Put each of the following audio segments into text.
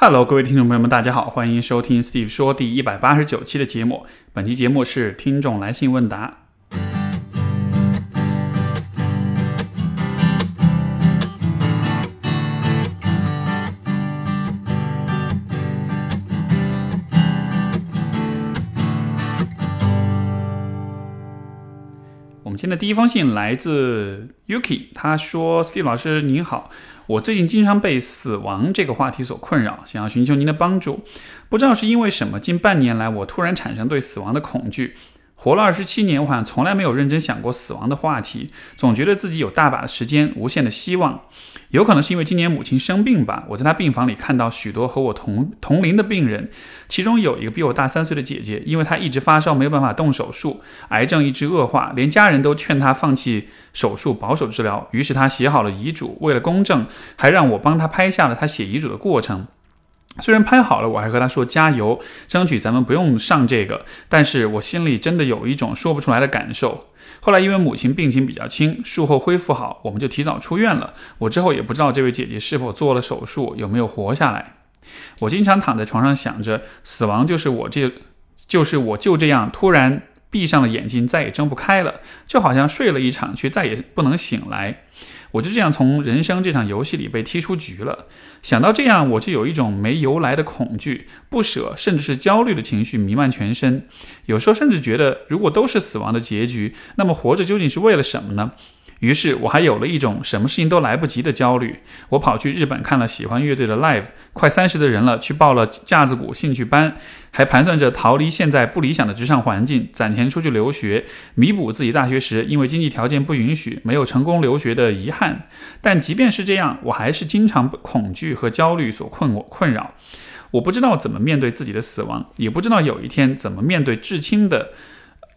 Hello，各位听众朋友们，大家好，欢迎收听 Steve 说第一百八十九期的节目。本期节目是听众来信问答。我们今天的第一封信来自 Yuki，他说：“Steve 老师您好，我最近经常被死亡这个话题所困扰，想要寻求您的帮助。不知道是因为什么，近半年来我突然产生对死亡的恐惧。活了二十七年，我好像从来没有认真想过死亡的话题，总觉得自己有大把的时间，无限的希望。有可能是因为今年母亲生病吧，我在她病房里看到许多和我同同龄的病人，其中有一个比我大三岁的姐姐，因为她一直发烧，没有办法动手术，癌症一直恶化，连家人都劝她放弃手术，保守治疗。于是她写好了遗嘱，为了公正，还让我帮她拍下了她写遗嘱的过程。虽然拍好了，我还和她说加油，争取咱们不用上这个，但是我心里真的有一种说不出来的感受。后来因为母亲病情比较轻，术后恢复好，我们就提早出院了。我之后也不知道这位姐姐是否做了手术，有没有活下来。我经常躺在床上想着，死亡就是我这，就是我就这样突然闭上了眼睛，再也睁不开了，就好像睡了一场，却再也不能醒来。我就这样从人生这场游戏里被踢出局了。想到这样，我就有一种没由来的恐惧、不舍，甚至是焦虑的情绪弥漫全身。有时候甚至觉得，如果都是死亡的结局，那么活着究竟是为了什么呢？于是我还有了一种什么事情都来不及的焦虑。我跑去日本看了喜欢乐队的 live，快三十的人了，去报了架子鼓兴趣班，还盘算着逃离现在不理想的职场环境，攒钱出去留学，弥补自己大学时因为经济条件不允许没有成功留学的遗憾。但即便是这样，我还是经常被恐惧和焦虑所困我困扰。我不知道怎么面对自己的死亡，也不知道有一天怎么面对至亲的。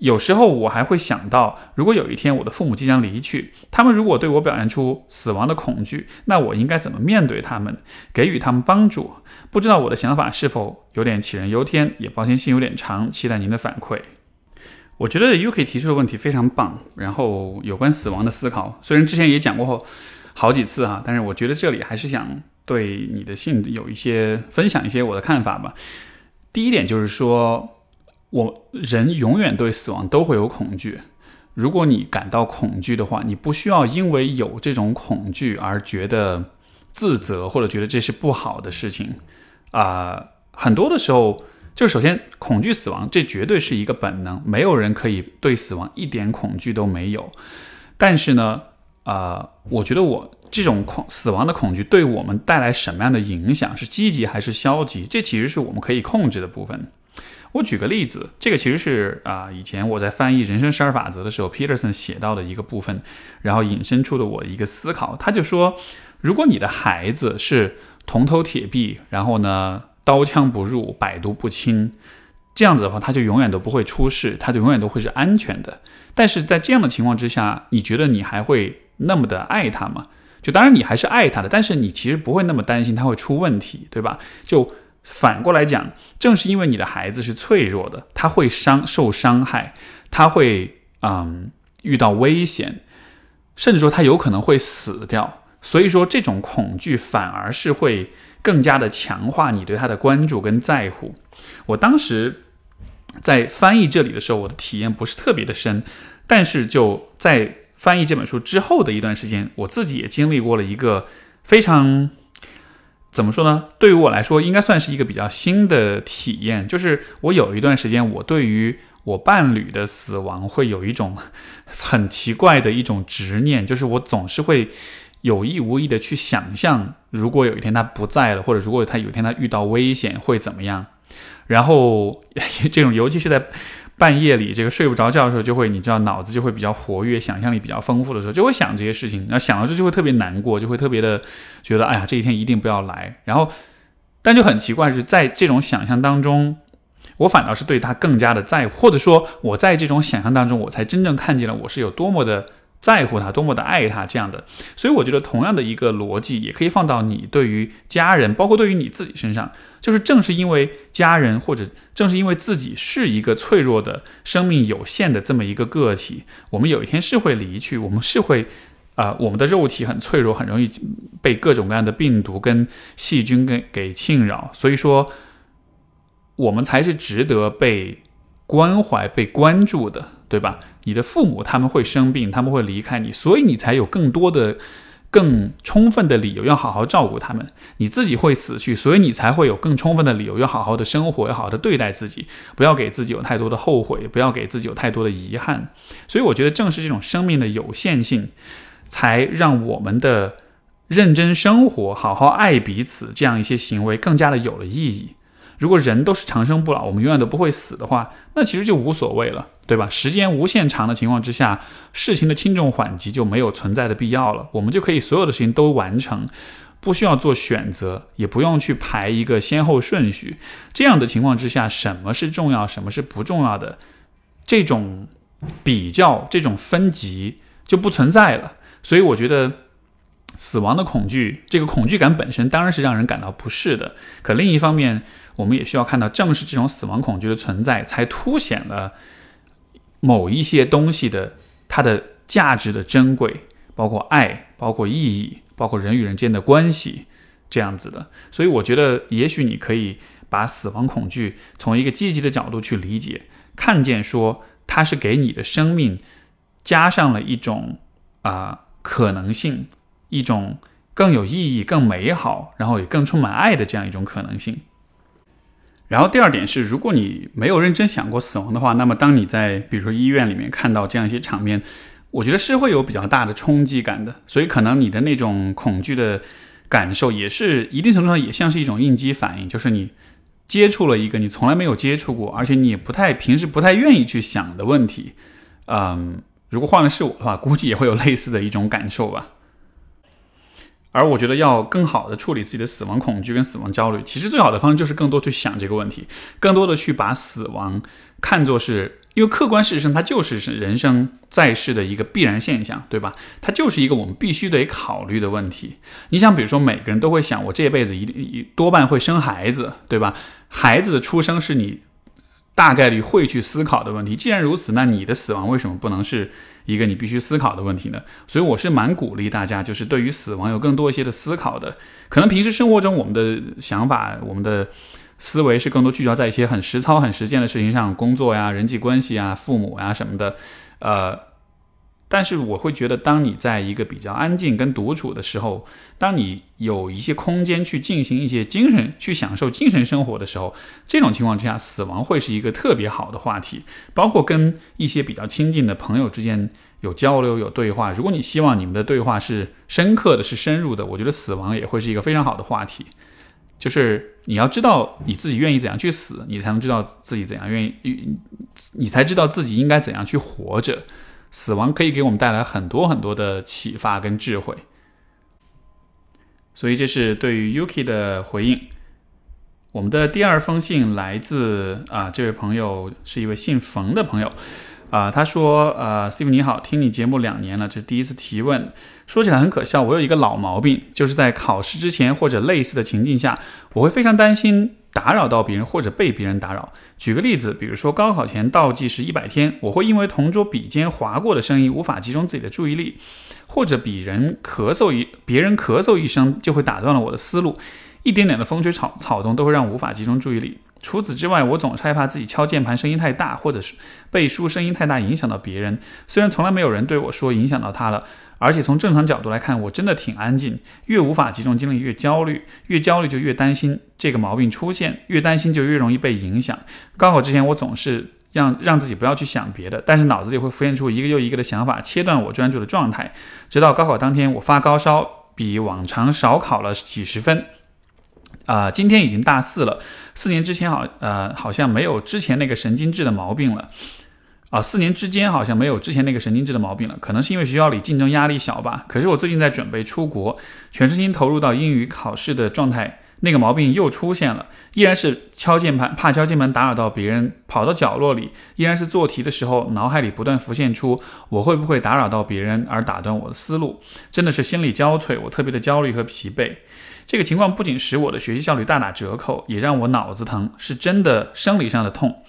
有时候我还会想到，如果有一天我的父母即将离去，他们如果对我表现出死亡的恐惧，那我应该怎么面对他们，给予他们帮助？不知道我的想法是否有点杞人忧天？也抱歉信有点长，期待您的反馈。我觉得 UK 提出的问题非常棒，然后有关死亡的思考，虽然之前也讲过好几次哈，但是我觉得这里还是想对你的信有一些分享一些我的看法吧。第一点就是说。我人永远对死亡都会有恐惧。如果你感到恐惧的话，你不需要因为有这种恐惧而觉得自责，或者觉得这是不好的事情。啊，很多的时候，就首先恐惧死亡，这绝对是一个本能，没有人可以对死亡一点恐惧都没有。但是呢，啊，我觉得我这种恐死亡的恐惧对我们带来什么样的影响，是积极还是消极？这其实是我们可以控制的部分。我举个例子，这个其实是啊，以前我在翻译《人生十二法则》的时候，Peterson 写到的一个部分，然后引申出的我一个思考。他就说，如果你的孩子是铜头铁臂，然后呢刀枪不入、百毒不侵，这样子的话，他就永远都不会出事，他就永远都会是安全的。但是在这样的情况之下，你觉得你还会那么的爱他吗？就当然你还是爱他的，但是你其实不会那么担心他会出问题，对吧？就。反过来讲，正是因为你的孩子是脆弱的，他会伤受伤害，他会嗯遇到危险，甚至说他有可能会死掉。所以说，这种恐惧反而是会更加的强化你对他的关注跟在乎。我当时在翻译这里的时候，我的体验不是特别的深，但是就在翻译这本书之后的一段时间，我自己也经历过了一个非常。怎么说呢？对于我来说，应该算是一个比较新的体验。就是我有一段时间，我对于我伴侣的死亡会有一种 很奇怪的一种执念，就是我总是会有意无意的去想象，如果有一天他不在了，或者如果他有一天他遇到危险会怎么样。然后 这种，尤其是在。半夜里，这个睡不着觉的时候，就会你知道脑子就会比较活跃，想象力比较丰富的时候，就会想这些事情。那想到这就会特别难过，就会特别的觉得，哎呀，这一天一定不要来。然后，但就很奇怪，是在这种想象当中，我反倒是对他更加的在乎，或者说，我在这种想象当中，我才真正看见了我是有多么的。在乎他多么的爱他，这样的，所以我觉得同样的一个逻辑也可以放到你对于家人，包括对于你自己身上，就是正是因为家人，或者正是因为自己是一个脆弱的生命有限的这么一个个体，我们有一天是会离去，我们是会啊，我们的肉体很脆弱，很容易被各种各样的病毒跟细菌给给侵扰，所以说我们才是值得被关怀、被关注的，对吧？你的父母他们会生病，他们会离开你，所以你才有更多的。更充分的理由要好好照顾他们，你自己会死去，所以你才会有更充分的理由要好好的生活，要好好的对待自己，不要给自己有太多的后悔，不要给自己有太多的遗憾。所以我觉得正是这种生命的有限性，才让我们的认真生活、好好爱彼此这样一些行为更加的有了意义。如果人都是长生不老，我们永远都不会死的话，那其实就无所谓了，对吧？时间无限长的情况之下，事情的轻重缓急就没有存在的必要了，我们就可以所有的事情都完成，不需要做选择，也不用去排一个先后顺序。这样的情况之下，什么是重要，什么是不重要的，这种比较、这种分级就不存在了。所以我觉得。死亡的恐惧，这个恐惧感本身当然是让人感到不适的。可另一方面，我们也需要看到，正是这种死亡恐惧的存在，才凸显了某一些东西的它的价值的珍贵，包括爱，包括意义，包括人与人之间的关系这样子的。所以，我觉得也许你可以把死亡恐惧从一个积极的角度去理解，看见说它是给你的生命加上了一种啊可能性。一种更有意义、更美好，然后也更充满爱的这样一种可能性。然后第二点是，如果你没有认真想过死亡的话，那么当你在比如说医院里面看到这样一些场面，我觉得是会有比较大的冲击感的。所以可能你的那种恐惧的感受，也是一定程度上也像是一种应激反应，就是你接触了一个你从来没有接触过，而且你也不太平时不太愿意去想的问题。嗯，如果换了是我的话，估计也会有类似的一种感受吧。而我觉得要更好的处理自己的死亡恐惧跟死亡焦虑，其实最好的方式就是更多去想这个问题，更多的去把死亡看作是，因为客观事实上它就是是人生在世的一个必然现象，对吧？它就是一个我们必须得考虑的问题。你想，比如说每个人都会想，我这辈子一定多半会生孩子，对吧？孩子的出生是你。大概率会去思考的问题。既然如此，那你的死亡为什么不能是一个你必须思考的问题呢？所以我是蛮鼓励大家，就是对于死亡有更多一些的思考的。可能平时生活中我们的想法、我们的思维是更多聚焦在一些很实操、很实践的事情上，工作呀、人际关系啊、父母呀什么的，呃。但是我会觉得，当你在一个比较安静跟独处的时候，当你有一些空间去进行一些精神、去享受精神生活的时候，这种情况之下，死亡会是一个特别好的话题。包括跟一些比较亲近的朋友之间有交流、有对话。如果你希望你们的对话是深刻的、是深入的，我觉得死亡也会是一个非常好的话题。就是你要知道你自己愿意怎样去死，你才能知道自己怎样愿意，你才知道自己应该怎样去活着。死亡可以给我们带来很多很多的启发跟智慧，所以这是对于 Yuki 的回应。我们的第二封信来自啊，这位朋友是一位姓冯的朋友。啊，他说，呃，Steve 你好，听你节目两年了，这是第一次提问。说起来很可笑，我有一个老毛病，就是在考试之前或者类似的情境下，我会非常担心打扰到别人或者被别人打扰。举个例子，比如说高考前倒计时一百天，我会因为同桌笔尖划过的声音无法集中自己的注意力，或者比人咳嗽一别人咳嗽一声就会打断了我的思路，一点点的风吹草草动都会让无法集中注意力。除此之外，我总是害怕自己敲键盘声音太大，或者是背书声音太大影响到别人。虽然从来没有人对我说影响到他了，而且从正常角度来看，我真的挺安静。越无法集中精力，越焦虑，越焦虑就越担心这个毛病出现，越担心就越容易被影响。高考之前，我总是让让自己不要去想别的，但是脑子里会浮现出一个又一个的想法，切断我专注的状态。直到高考当天，我发高烧，比往常少考了几十分。啊，今天已经大四了。四年之前好，呃，好像没有之前那个神经质的毛病了。啊，四年之间好像没有之前那个神经质的毛病了。可能是因为学校里竞争压力小吧。可是我最近在准备出国，全身心投入到英语考试的状态，那个毛病又出现了。依然是敲键盘，怕敲键盘打扰到别人，跑到角落里。依然是做题的时候，脑海里不断浮现出我会不会打扰到别人而打断我的思路。真的是心力交瘁，我特别的焦虑和疲惫。这个情况不仅使我的学习效率大打折扣，也让我脑子疼，是真的生理上的痛。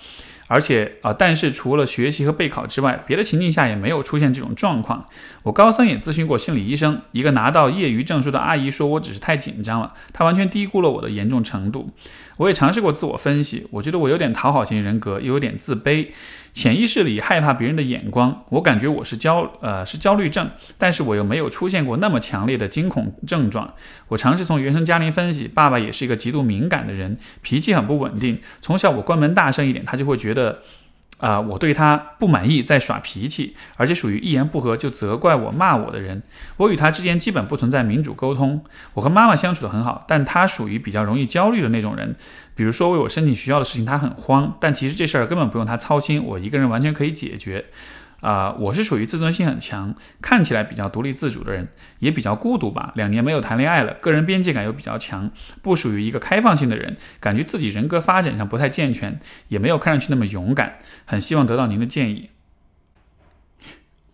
而且啊，但是除了学习和备考之外，别的情境下也没有出现这种状况。我高三也咨询过心理医生，一个拿到业余证书的阿姨说我只是太紧张了，她完全低估了我的严重程度。我也尝试过自我分析，我觉得我有点讨好型人格，又有点自卑，潜意识里害怕别人的眼光。我感觉我是焦呃是焦虑症，但是我又没有出现过那么强烈的惊恐症状。我尝试从原生家庭分析，爸爸也是一个极度敏感的人，脾气很不稳定。从小我关门大声一点，他就会觉得。啊，我对他不满意，在耍脾气，而且属于一言不合就责怪我、骂我的人。我与他之间基本不存在民主沟通。我和妈妈相处的很好，但他属于比较容易焦虑的那种人。比如说为我申请学校的事情，他很慌，但其实这事儿根本不用他操心，我一个人完全可以解决。啊，我是属于自尊心很强，看起来比较独立自主的人，也比较孤独吧。两年没有谈恋爱了，个人边界感又比较强，不属于一个开放性的人，感觉自己人格发展上不太健全，也没有看上去那么勇敢。很希望得到您的建议。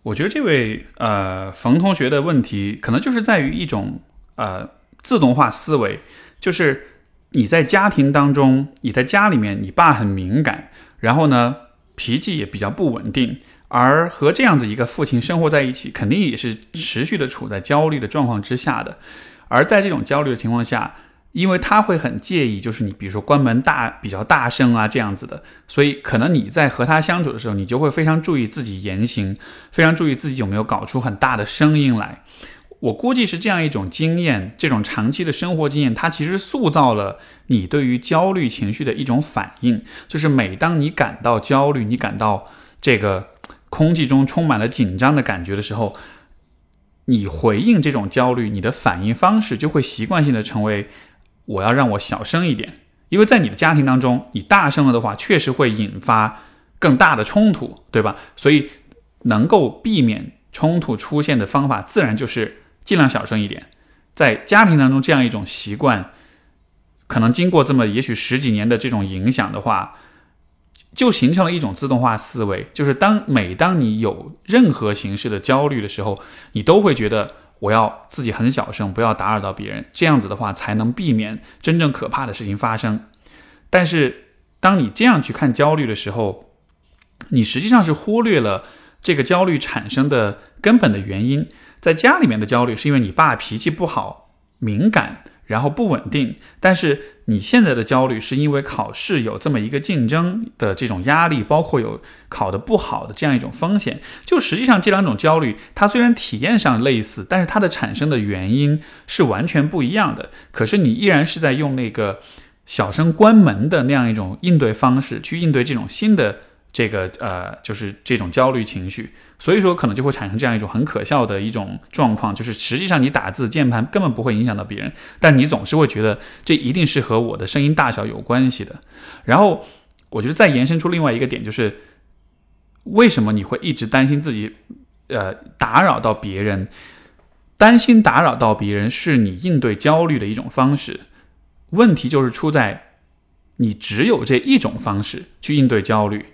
我觉得这位呃冯同学的问题，可能就是在于一种呃自动化思维，就是你在家庭当中，你在家里面，你爸很敏感，然后呢脾气也比较不稳定。而和这样子一个父亲生活在一起，肯定也是持续的处在焦虑的状况之下的。而在这种焦虑的情况下，因为他会很介意，就是你比如说关门大比较大声啊这样子的，所以可能你在和他相处的时候，你就会非常注意自己言行，非常注意自己有没有搞出很大的声音来。我估计是这样一种经验，这种长期的生活经验，它其实塑造了你对于焦虑情绪的一种反应，就是每当你感到焦虑，你感到这个。空气中充满了紧张的感觉的时候，你回应这种焦虑，你的反应方式就会习惯性的成为我要让我小声一点，因为在你的家庭当中，你大声了的话，确实会引发更大的冲突，对吧？所以能够避免冲突出现的方法，自然就是尽量小声一点。在家庭当中，这样一种习惯，可能经过这么也许十几年的这种影响的话。就形成了一种自动化思维，就是当每当你有任何形式的焦虑的时候，你都会觉得我要自己很小声，不要打扰到别人，这样子的话才能避免真正可怕的事情发生。但是当你这样去看焦虑的时候，你实际上是忽略了这个焦虑产生的根本的原因。在家里面的焦虑是因为你爸脾气不好、敏感。然后不稳定，但是你现在的焦虑是因为考试有这么一个竞争的这种压力，包括有考得不好的这样一种风险。就实际上这两种焦虑，它虽然体验上类似，但是它的产生的原因是完全不一样的。可是你依然是在用那个小声关门的那样一种应对方式去应对这种新的这个呃，就是这种焦虑情绪。所以说，可能就会产生这样一种很可笑的一种状况，就是实际上你打字键盘根本不会影响到别人，但你总是会觉得这一定是和我的声音大小有关系的。然后，我觉得再延伸出另外一个点，就是为什么你会一直担心自己，呃，打扰到别人？担心打扰到别人是你应对焦虑的一种方式。问题就是出在你只有这一种方式去应对焦虑。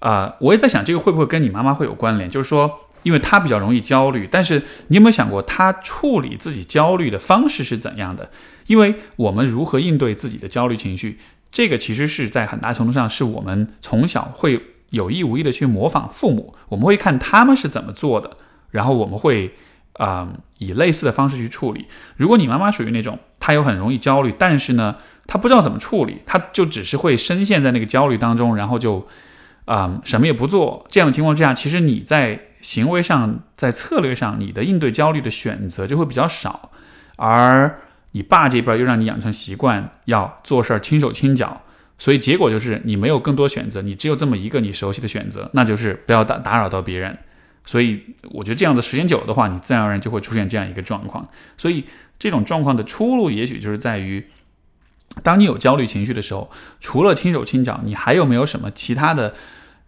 啊，我也在想这个会不会跟你妈妈会有关联？就是说，因为她比较容易焦虑，但是你有没有想过她处理自己焦虑的方式是怎样的？因为我们如何应对自己的焦虑情绪，这个其实是在很大程度上是我们从小会有意无意的去模仿父母，我们会看他们是怎么做的，然后我们会啊以类似的方式去处理。如果你妈妈属于那种她又很容易焦虑，但是呢她不知道怎么处理，她就只是会深陷在那个焦虑当中，然后就。啊，什么也不做，这样的情况之下，其实你在行为上、在策略上，你的应对焦虑的选择就会比较少。而你爸这边又让你养成习惯，要做事儿轻手轻脚，所以结果就是你没有更多选择，你只有这么一个你熟悉的选择，那就是不要打打扰到别人。所以我觉得这样子时间久的话，你自然而然就会出现这样一个状况。所以这种状况的出路，也许就是在于，当你有焦虑情绪的时候，除了轻手轻脚，你还有没有什么其他的？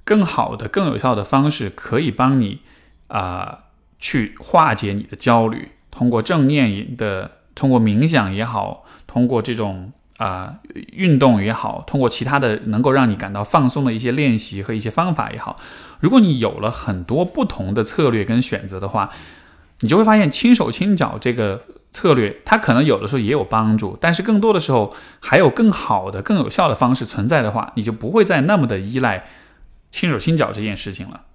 更好的、更有效的方式可以帮你啊去化解你的焦虑，通过正念的，通过冥想也好，通过这种啊运动也好，通过其他的能够让你感到放松的一些练习和一些方法也好，如果你有了很多不同的策略跟选择的话，你就会发现轻手轻脚这个策略，它可能有的时候也有帮助，但是更多的时候还有更好的、更有效的方式存在的话，你就不会再那么的依赖。轻手轻脚这件事情了。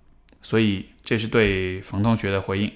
所以这是对冯同学的回应。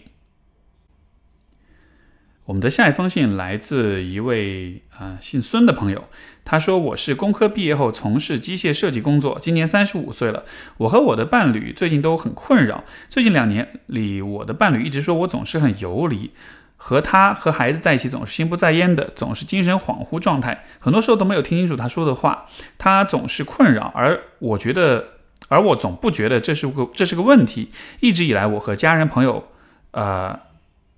我们的下一封信来自一位啊姓孙的朋友，他说：“我是工科毕业后从事机械设计工作，今年三十五岁了。我和我的伴侣最近都很困扰。最近两年里，我的伴侣一直说我总是很游离，和他和孩子在一起总是心不在焉的，总是精神恍惚状态，很多时候都没有听清楚他说的话。他总是困扰，而我觉得，而我总不觉得这是个这是个问题。一直以来，我和家人朋友，呃。”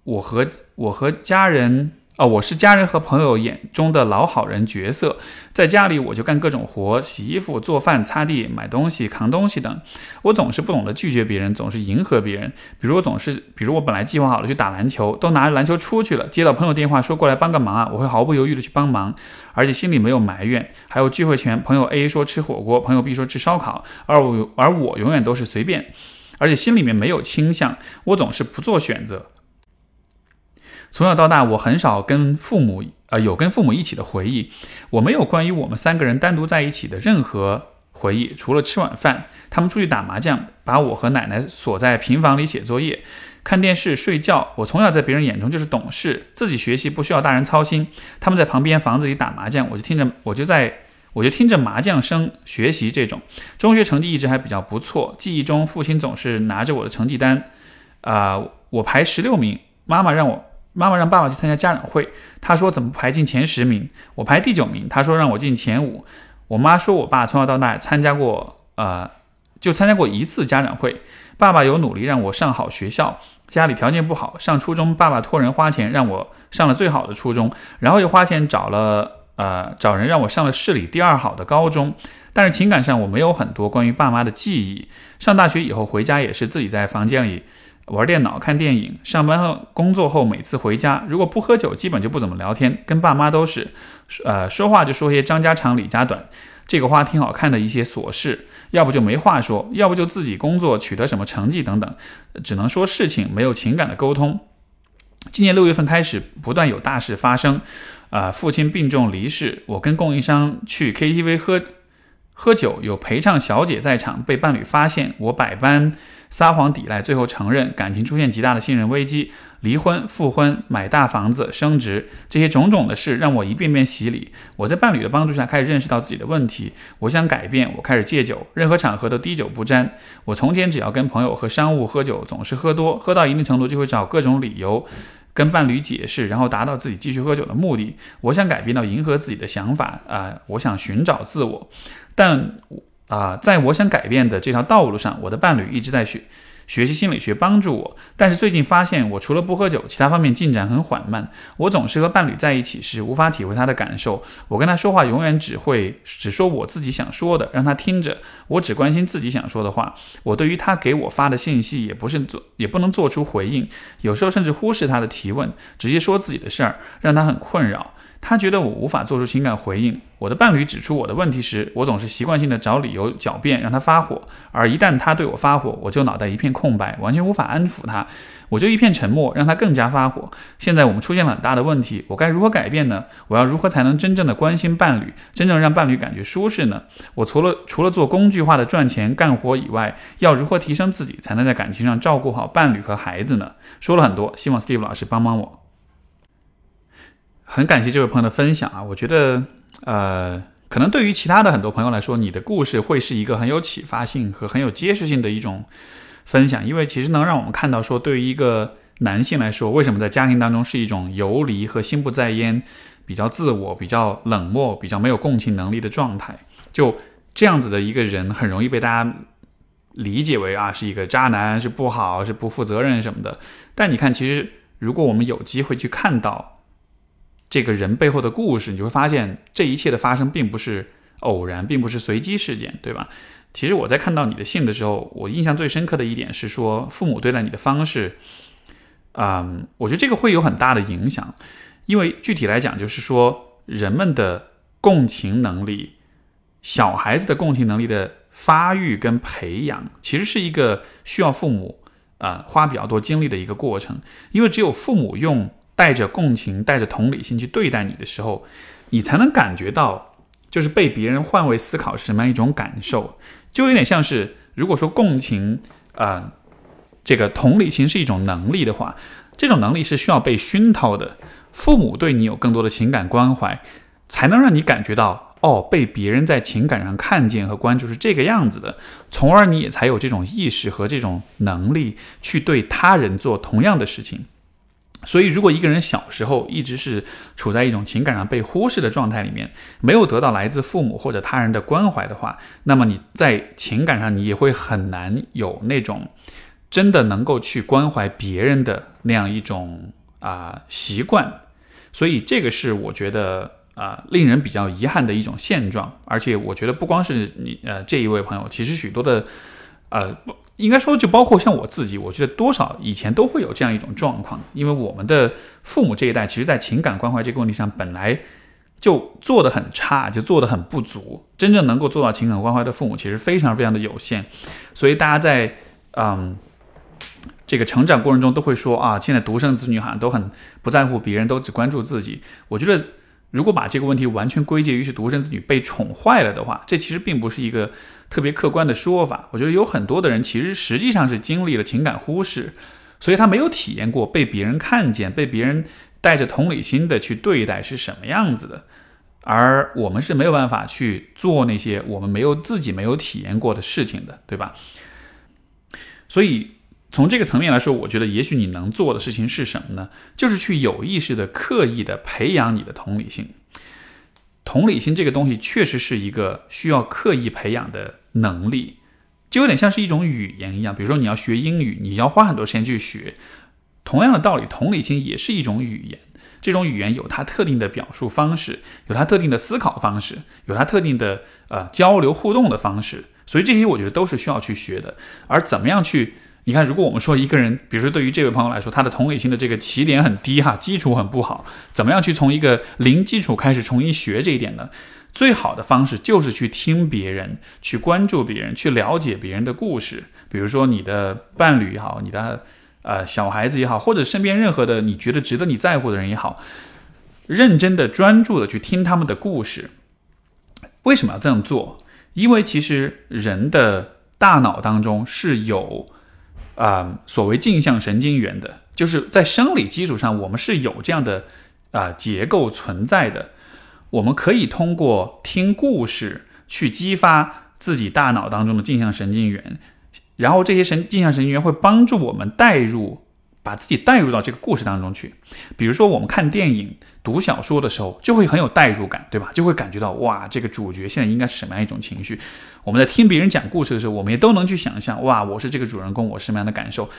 我和我和家人啊，我是家人和朋友眼中的老好人角色，在家里我就干各种活，洗衣服、做饭、擦地、买东西、扛东西等。我总是不懂得拒绝别人，总是迎合别人。比如我总是，比如我本来计划好了去打篮球，都拿着篮球出去了，接到朋友电话说过来帮个忙啊，我会毫不犹豫的去帮忙，而且心里没有埋怨。还有聚会前，朋友 A 说吃火锅，朋友 B 说吃烧烤，而我而我永远都是随便，而且心里面没有倾向，我总是不做选择。从小到大，我很少跟父母，呃，有跟父母一起的回忆。我没有关于我们三个人单独在一起的任何回忆，除了吃晚饭，他们出去打麻将，把我和奶奶锁在平房里写作业、看电视、睡觉。我从小在别人眼中就是懂事，自己学习不需要大人操心。他们在旁边房子里打麻将，我就听着，我就在，我就听着麻将声学习。这种中学成绩一直还比较不错。记忆中，父亲总是拿着我的成绩单，啊，我排十六名，妈妈让我。妈妈让爸爸去参加家长会，他说怎么排进前十名？我排第九名，他说让我进前五。我妈说我爸从小到大参加过，呃，就参加过一次家长会。爸爸有努力让我上好学校，家里条件不好，上初中爸爸托人花钱让我上了最好的初中，然后又花钱找了，呃，找人让我上了市里第二好的高中。但是情感上我没有很多关于爸妈的记忆。上大学以后回家也是自己在房间里。玩电脑、看电影，上班后、工作后，每次回家，如果不喝酒，基本就不怎么聊天。跟爸妈都是，呃，说话就说些张家长李家短，这个花挺好看的一些琐事，要不就没话说，要不就自己工作取得什么成绩等等，只能说事情，没有情感的沟通。今年六月份开始，不断有大事发生，啊，父亲病重离世，我跟供应商去 KTV 喝喝酒，有陪唱小姐在场，被伴侣发现，我百般。撒谎抵赖，最后承认感情出现极大的信任危机，离婚、复婚、买大房子、升职，这些种种的事让我一遍遍洗礼。我在伴侣的帮助下开始认识到自己的问题，我想改变，我开始戒酒，任何场合都滴酒不沾。我从前只要跟朋友和商务喝酒，总是喝多，喝到一定程度就会找各种理由跟伴侣解释，然后达到自己继续喝酒的目的。我想改变到迎合自己的想法啊，我想寻找自我，但。啊，在我想改变的这条道路上，我的伴侣一直在学学习心理学帮助我。但是最近发现，我除了不喝酒，其他方面进展很缓慢。我总是和伴侣在一起时无法体会他的感受。我跟他说话永远只会只说我自己想说的，让他听着。我只关心自己想说的话。我对于他给我发的信息也不是做也不能做出回应，有时候甚至忽视他的提问，直接说自己的事儿，让他很困扰。他觉得我无法做出情感回应。我的伴侣指出我的问题时，我总是习惯性的找理由狡辩，让他发火。而一旦他对我发火，我就脑袋一片空白，完全无法安抚他，我就一片沉默，让他更加发火。现在我们出现了很大的问题，我该如何改变呢？我要如何才能真正的关心伴侣，真正让伴侣感觉舒适呢？我除了除了做工具化的赚钱干活以外，要如何提升自己，才能在感情上照顾好伴侣和孩子呢？说了很多，希望 Steve 老师帮帮我。很感谢这位朋友的分享啊！我觉得，呃，可能对于其他的很多朋友来说，你的故事会是一个很有启发性和很有揭示性的一种分享，因为其实能让我们看到，说对于一个男性来说，为什么在家庭当中是一种游离和心不在焉、比较自我、比较冷漠、比较没有共情能力的状态，就这样子的一个人，很容易被大家理解为啊，是一个渣男，是不好，是不负责任什么的。但你看，其实如果我们有机会去看到，这个人背后的故事，你就会发现这一切的发生并不是偶然，并不是随机事件，对吧？其实我在看到你的信的时候，我印象最深刻的一点是说，父母对待你的方式，嗯，我觉得这个会有很大的影响，因为具体来讲，就是说人们的共情能力，小孩子的共情能力的发育跟培养，其实是一个需要父母啊花比较多精力的一个过程，因为只有父母用。带着共情、带着同理心去对待你的时候，你才能感觉到，就是被别人换位思考是什么样一种感受。就有点像是，如果说共情啊，这个同理心是一种能力的话，这种能力是需要被熏陶的。父母对你有更多的情感关怀，才能让你感觉到哦，被别人在情感上看见和关注是这个样子的，从而你也才有这种意识和这种能力去对他人做同样的事情。所以，如果一个人小时候一直是处在一种情感上被忽视的状态里面，没有得到来自父母或者他人的关怀的话，那么你在情感上你也会很难有那种真的能够去关怀别人的那样一种啊习惯。所以，这个是我觉得啊令人比较遗憾的一种现状。而且，我觉得不光是你呃这一位朋友，其实许多的呃。应该说，就包括像我自己，我觉得多少以前都会有这样一种状况，因为我们的父母这一代，其实在情感关怀这个问题上，本来就做得很差，就做得很不足。真正能够做到情感关怀的父母，其实非常非常的有限。所以大家在嗯这个成长过程中，都会说啊，现在独生子女好像都很不在乎别人，都只关注自己。我觉得。如果把这个问题完全归结于是独生子女被宠坏了的话，这其实并不是一个特别客观的说法。我觉得有很多的人其实实际上是经历了情感忽视，所以他没有体验过被别人看见、被别人带着同理心的去对待是什么样子的。而我们是没有办法去做那些我们没有自己没有体验过的事情的，对吧？所以。从这个层面来说，我觉得也许你能做的事情是什么呢？就是去有意识的、刻意的培养你的同理心。同理心这个东西确实是一个需要刻意培养的能力，就有点像是一种语言一样。比如说你要学英语，你要花很多时间去学。同样的道理，同理心也是一种语言。这种语言有它特定的表述方式，有它特定的思考方式，有它特定的呃交流互动的方式。所以这些我觉得都是需要去学的。而怎么样去？你看，如果我们说一个人，比如说对于这位朋友来说，他的同理心的这个起点很低哈，基础很不好，怎么样去从一个零基础开始重新学这一点呢？最好的方式就是去听别人，去关注别人，去了解别人的故事。比如说你的伴侣也好，你的呃小孩子也好，或者身边任何的你觉得值得你在乎的人也好，认真的、专注的去听他们的故事。为什么要这样做？因为其实人的大脑当中是有。啊，所谓镜像神经元的，就是在生理基础上，我们是有这样的啊结构存在的。我们可以通过听故事去激发自己大脑当中的镜像神经元，然后这些神镜像神经元会帮助我们带入。把自己带入到这个故事当中去，比如说我们看电影、读小说的时候，就会很有代入感，对吧？就会感觉到哇，这个主角现在应该是什么样一种情绪。我们在听别人讲故事的时候，我们也都能去想象，哇，我是这个主人公，我是什么样的感受？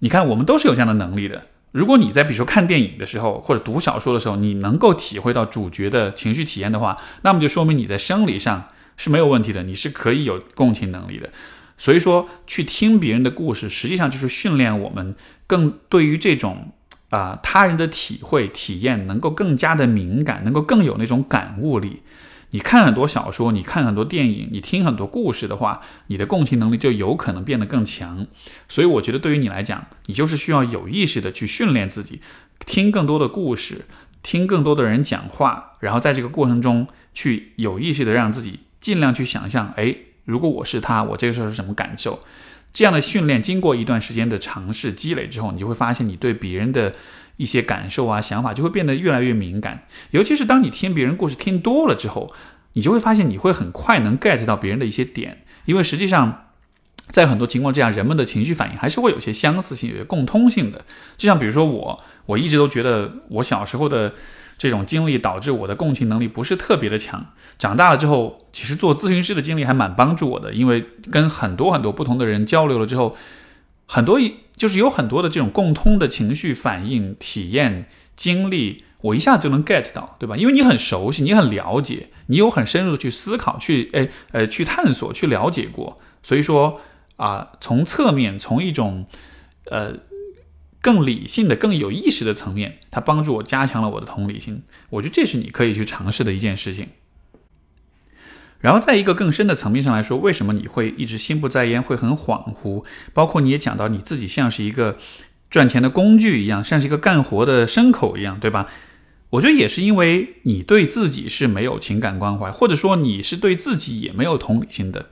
你看，我们都是有这样的能力的。如果你在比如说看电影的时候，或者读小说的时候，你能够体会到主角的情绪体验的话，那么就说明你在生理上是没有问题的，你是可以有共情能力的。所以说，去听别人的故事，实际上就是训练我们更对于这种啊他人的体会体验能够更加的敏感，能够更有那种感悟力。你看很多小说，你看很多电影，你听很多故事的话，你的共情能力就有可能变得更强。所以我觉得对于你来讲，你就是需要有意识的去训练自己，听更多的故事，听更多的人讲话，然后在这个过程中去有意识的让自己尽量去想象，哎。如果我是他，我这个时候是什么感受？这样的训练经过一段时间的尝试积累之后，你就会发现，你对别人的一些感受啊、想法就会变得越来越敏感。尤其是当你听别人故事听多了之后，你就会发现，你会很快能 get 到别人的一些点，因为实际上，在很多情况之下，人们的情绪反应还是会有些相似性、有些共通性的。就像比如说我，我一直都觉得我小时候的。这种经历导致我的共情能力不是特别的强。长大了之后，其实做咨询师的经历还蛮帮助我的，因为跟很多很多不同的人交流了之后，很多一就是有很多的这种共通的情绪反应、体验、经历，我一下就能 get 到，对吧？因为你很熟悉，你很了解，你有很深入的去思考、去诶呃去探索、去了解过，所以说啊，从侧面，从一种呃。更理性的、更有意识的层面，它帮助我加强了我的同理心。我觉得这是你可以去尝试的一件事情。然后，在一个更深的层面上来说，为什么你会一直心不在焉，会很恍惚？包括你也讲到你自己像是一个赚钱的工具一样，像是一个干活的牲口一样，对吧？我觉得也是因为你对自己是没有情感关怀，或者说你是对自己也没有同理心的。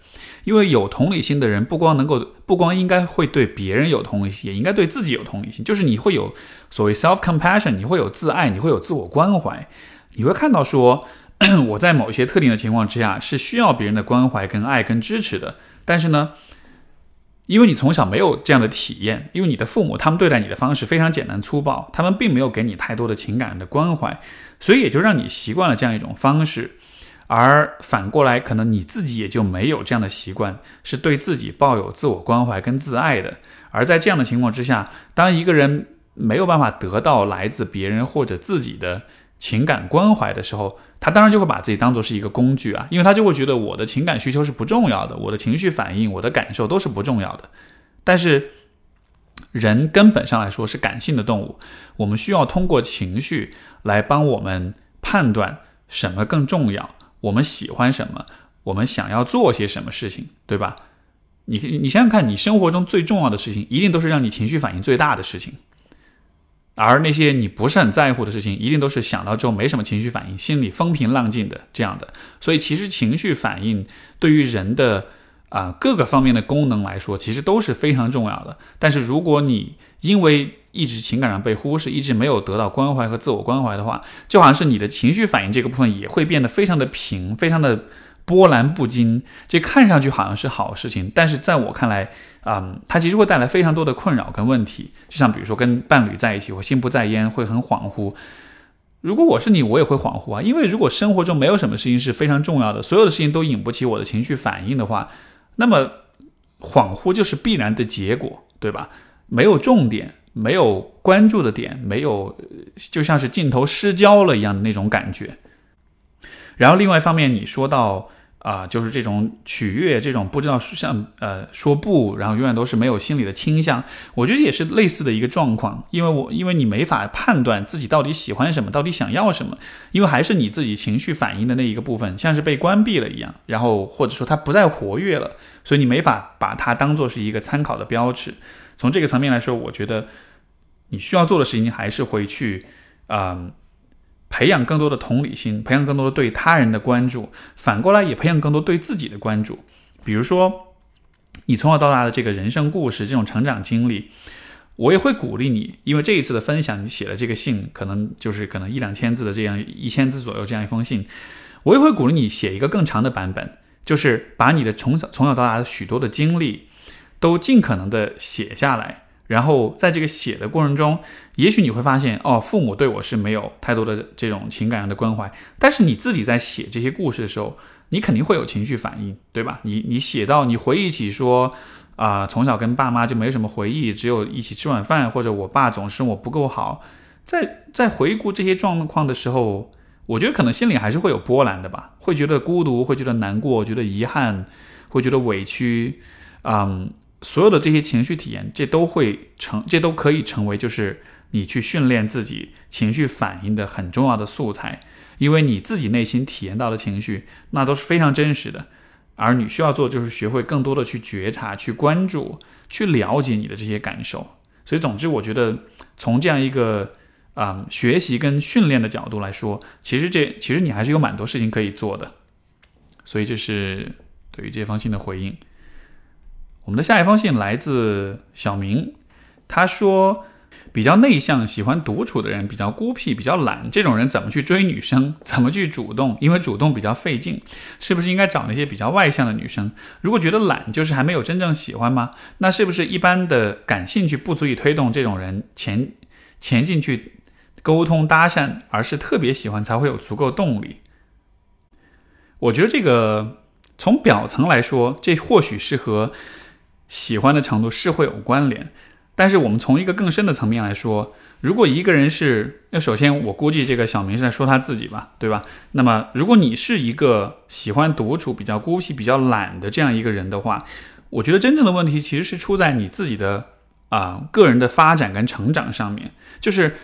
因为有同理心的人，不光能够，不光应该会对别人有同理心，也应该对自己有同理心。就是你会有所谓 self compassion，你会有自爱，你会有自我关怀，你会看到说，我在某些特定的情况之下是需要别人的关怀、跟爱、跟支持的。但是呢，因为你从小没有这样的体验，因为你的父母他们对待你的方式非常简单粗暴，他们并没有给你太多的情感的关怀，所以也就让你习惯了这样一种方式。而反过来，可能你自己也就没有这样的习惯，是对自己抱有自我关怀跟自爱的。而在这样的情况之下，当一个人没有办法得到来自别人或者自己的情感关怀的时候，他当然就会把自己当做是一个工具啊，因为他就会觉得我的情感需求是不重要的，我的情绪反应、我的感受都是不重要的。但是，人根本上来说是感性的动物，我们需要通过情绪来帮我们判断什么更重要。我们喜欢什么？我们想要做些什么事情，对吧？你你想想看，你生活中最重要的事情，一定都是让你情绪反应最大的事情。而那些你不是很在乎的事情，一定都是想到之后没什么情绪反应，心里风平浪静的这样的。所以，其实情绪反应对于人的啊各个方面的功能来说，其实都是非常重要的。但是，如果你因为一直情感上被忽视，一直没有得到关怀和自我关怀的话，就好像是你的情绪反应这个部分也会变得非常的平，非常的波澜不惊。这看上去好像是好事情，但是在我看来，嗯，它其实会带来非常多的困扰跟问题。就像比如说跟伴侣在一起，我心不在焉，会很恍惚。如果我是你，我也会恍惚啊。因为如果生活中没有什么事情是非常重要的，所有的事情都引不起我的情绪反应的话，那么恍惚就是必然的结果，对吧？没有重点。没有关注的点，没有，就像是镜头失焦了一样的那种感觉。然后另外一方面，你说到啊，就是这种取悦，这种不知道像呃说不，然后永远都是没有心理的倾向，我觉得也是类似的一个状况。因为我因为你没法判断自己到底喜欢什么，到底想要什么，因为还是你自己情绪反应的那一个部分，像是被关闭了一样，然后或者说它不再活跃了，所以你没法把它当做是一个参考的标尺。从这个层面来说，我觉得你需要做的事情还是回去，嗯，培养更多的同理心，培养更多的对他人的关注，反过来也培养更多对自己的关注。比如说，你从小到大的这个人生故事，这种成长经历，我也会鼓励你，因为这一次的分享，你写了这个信，可能就是可能一两千字的这样一千字左右这样一封信，我也会鼓励你写一个更长的版本，就是把你的从小从小到大的许多的经历。都尽可能的写下来，然后在这个写的过程中，也许你会发现，哦，父母对我是没有太多的这种情感上的关怀，但是你自己在写这些故事的时候，你肯定会有情绪反应，对吧？你你写到你回忆起说，啊，从小跟爸妈就没什么回忆，只有一起吃晚饭，或者我爸总是我不够好，在在回顾这些状况的时候，我觉得可能心里还是会有波澜的吧，会觉得孤独，会觉得难过，觉得遗憾，会觉得委屈，嗯。所有的这些情绪体验，这都会成，这都可以成为就是你去训练自己情绪反应的很重要的素材，因为你自己内心体验到的情绪，那都是非常真实的，而你需要做就是学会更多的去觉察、去关注、去了解你的这些感受。所以，总之，我觉得从这样一个啊学习跟训练的角度来说，其实这其实你还是有蛮多事情可以做的。所以，这是对于这封信的回应。我们的下一封信来自小明，他说：“比较内向、喜欢独处的人，比较孤僻、比较懒，这种人怎么去追女生？怎么去主动？因为主动比较费劲，是不是应该找那些比较外向的女生？如果觉得懒就是还没有真正喜欢吗？那是不是一般的感兴趣不足以推动这种人前前进去沟通搭讪，而是特别喜欢才会有足够动力？我觉得这个从表层来说，这或许是和……喜欢的程度是会有关联，但是我们从一个更深的层面来说，如果一个人是，那首先我估计这个小明是在说他自己吧，对吧？那么如果你是一个喜欢独处、比较孤僻、比较懒的这样一个人的话，我觉得真正的问题其实是出在你自己的啊个人的发展跟成长上面。就是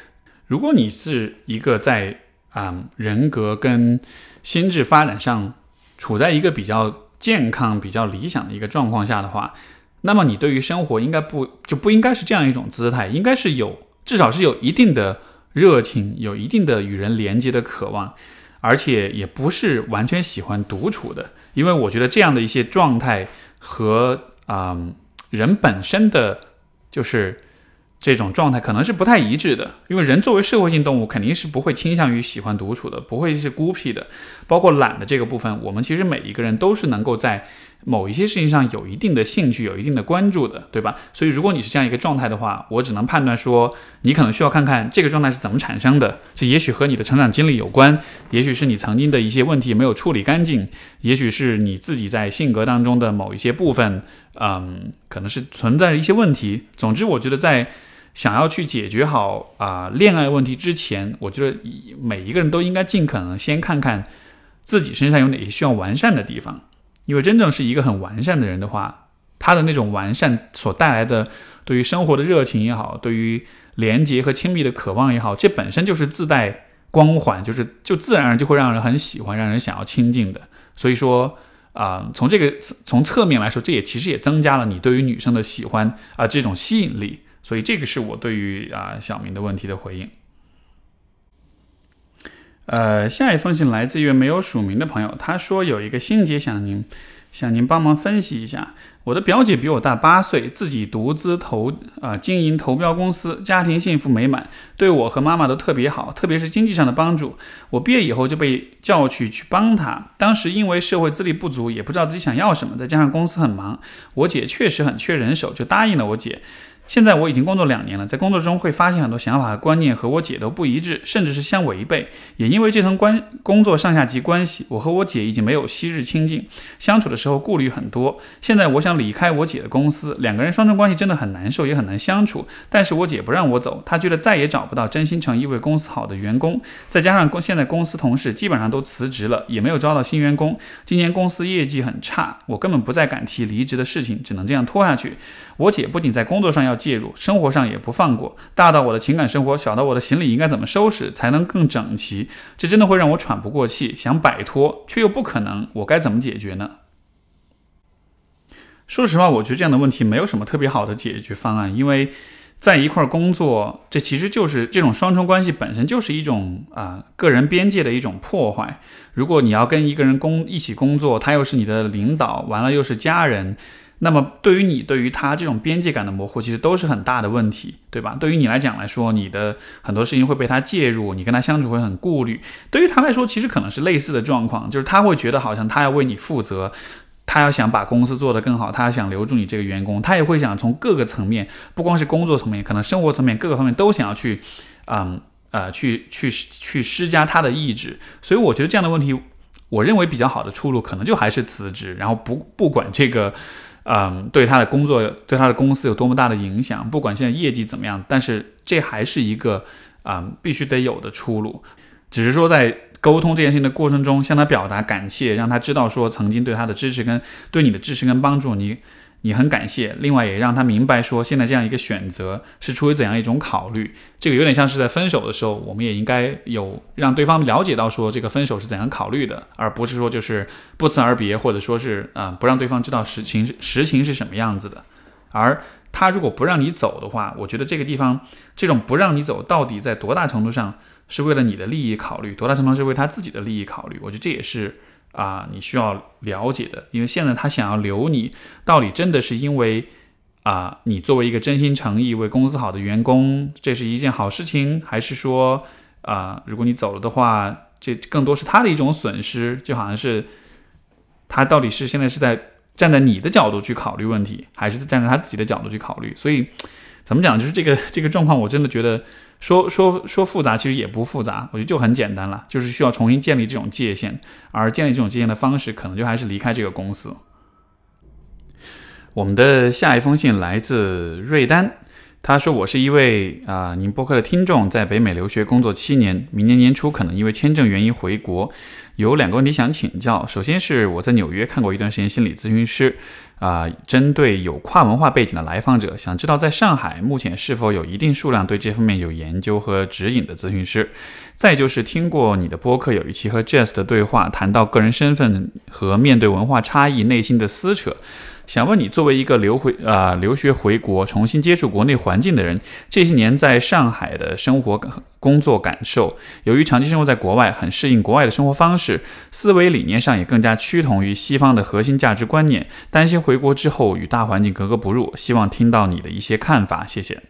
如果你是一个在啊人格跟心智发展上处在一个比较健康、比较理想的一个状况下的话，那么你对于生活应该不就不应该是这样一种姿态，应该是有至少是有一定的热情，有一定的与人连接的渴望，而且也不是完全喜欢独处的，因为我觉得这样的一些状态和啊人本身的就是。这种状态可能是不太一致的，因为人作为社会性动物，肯定是不会倾向于喜欢独处的，不会是孤僻的。包括懒的这个部分，我们其实每一个人都是能够在某一些事情上有一定的兴趣、有一定的关注的，对吧？所以如果你是这样一个状态的话，我只能判断说，你可能需要看看这个状态是怎么产生的。这也许和你的成长经历有关，也许是你曾经的一些问题没有处理干净，也许是你自己在性格当中的某一些部分，嗯，可能是存在一些问题。总之，我觉得在想要去解决好啊恋爱问题之前，我觉得每一个人都应该尽可能先看看自己身上有哪些需要完善的地方，因为真正是一个很完善的人的话，他的那种完善所带来的对于生活的热情也好，对于连接和亲密的渴望也好，这本身就是自带光环，就是就自然而然就会让人很喜欢，让人想要亲近的。所以说啊，从这个从侧面来说，这也其实也增加了你对于女生的喜欢啊这种吸引力。所以这个是我对于啊小明的问题的回应。呃，下一封信来自一位没有署名的朋友，他说有一个心结想您，想您帮忙分析一下。我的表姐比我大八岁，自己独资投啊经营投标公司，家庭幸福美满，对我和妈妈都特别好，特别是经济上的帮助。我毕业以后就被叫去去帮她，当时因为社会资历不足，也不知道自己想要什么，再加上公司很忙，我姐确实很缺人手，就答应了我姐。现在我已经工作两年了，在工作中会发现很多想法和观念和我姐都不一致，甚至是相违背。也因为这层关工作上下级关系，我和我姐已经没有昔日亲近，相处的时候顾虑很多。现在我想离开我姐的公司，两个人双重关系真的很难受，也很难相处。但是我姐不让我走，她觉得再也找不到真心诚意为公司好的员工。再加上公现在公司同事基本上都辞职了，也没有招到新员工。今年公司业绩很差，我根本不再敢提离职的事情，只能这样拖下去。我姐不仅在工作上要。介入生活上也不放过，大到我的情感生活，小到我的行李应该怎么收拾才能更整齐，这真的会让我喘不过气。想摆脱却又不可能，我该怎么解决呢？说实话，我觉得这样的问题没有什么特别好的解决方案，因为在一块工作，这其实就是这种双重关系本身就是一种啊个人边界的一种破坏。如果你要跟一个人工一起工作，他又是你的领导，完了又是家人。那么，对于你，对于他这种边界感的模糊，其实都是很大的问题，对吧？对于你来讲来说，你的很多事情会被他介入，你跟他相处会很顾虑。对于他来说，其实可能是类似的状况，就是他会觉得好像他要为你负责，他要想把公司做得更好，他要想留住你这个员工，他也会想从各个层面，不光是工作层面，可能生活层面各个方面都想要去，嗯呃，去去去施加他的意志。所以，我觉得这样的问题，我认为比较好的出路，可能就还是辞职，然后不不管这个。嗯，对他的工作，对他的公司有多么大的影响？不管现在业绩怎么样，但是这还是一个啊必须得有的出路。只是说在沟通这件事情的过程中，向他表达感谢，让他知道说曾经对他的支持跟对你的支持跟帮助，你。你很感谢，另外也让他明白说，现在这样一个选择是出于怎样一种考虑。这个有点像是在分手的时候，我们也应该有让对方了解到说，这个分手是怎样考虑的，而不是说就是不辞而别，或者说是啊不让对方知道实情实情是什么样子的。而他如果不让你走的话，我觉得这个地方这种不让你走，到底在多大程度上是为了你的利益考虑，多大程度上是为他自己的利益考虑？我觉得这也是。啊，你需要了解的，因为现在他想要留你，到底真的是因为啊，你作为一个真心诚意为公司好的员工，这是一件好事情，还是说啊，如果你走了的话，这更多是他的一种损失，就好像是他到底是现在是在站在你的角度去考虑问题，还是站在他自己的角度去考虑？所以怎么讲，就是这个这个状况，我真的觉得。说说说复杂，其实也不复杂，我觉得就很简单了，就是需要重新建立这种界限，而建立这种界限的方式，可能就还是离开这个公司。我们的下一封信来自瑞丹，他说：“我是一位啊，您播客的听众，在北美留学工作七年，明年年初可能因为签证原因回国，有两个问题想请教。首先是我在纽约看过一段时间心理咨询师。”啊，针对有跨文化背景的来访者，想知道在上海目前是否有一定数量对这方面有研究和指引的咨询师。再就是听过你的播客有一期和 Jess 的对话，谈到个人身份和面对文化差异内心的撕扯，想问你，作为一个留回啊留学回国，重新接触国内环境的人，这些年在上海的生活工作感受，由于长期生活在国外，很适应国外的生活方式，思维理念上也更加趋同于西方的核心价值观念，担心回国之后与大环境格格不入，希望听到你的一些看法，谢谢。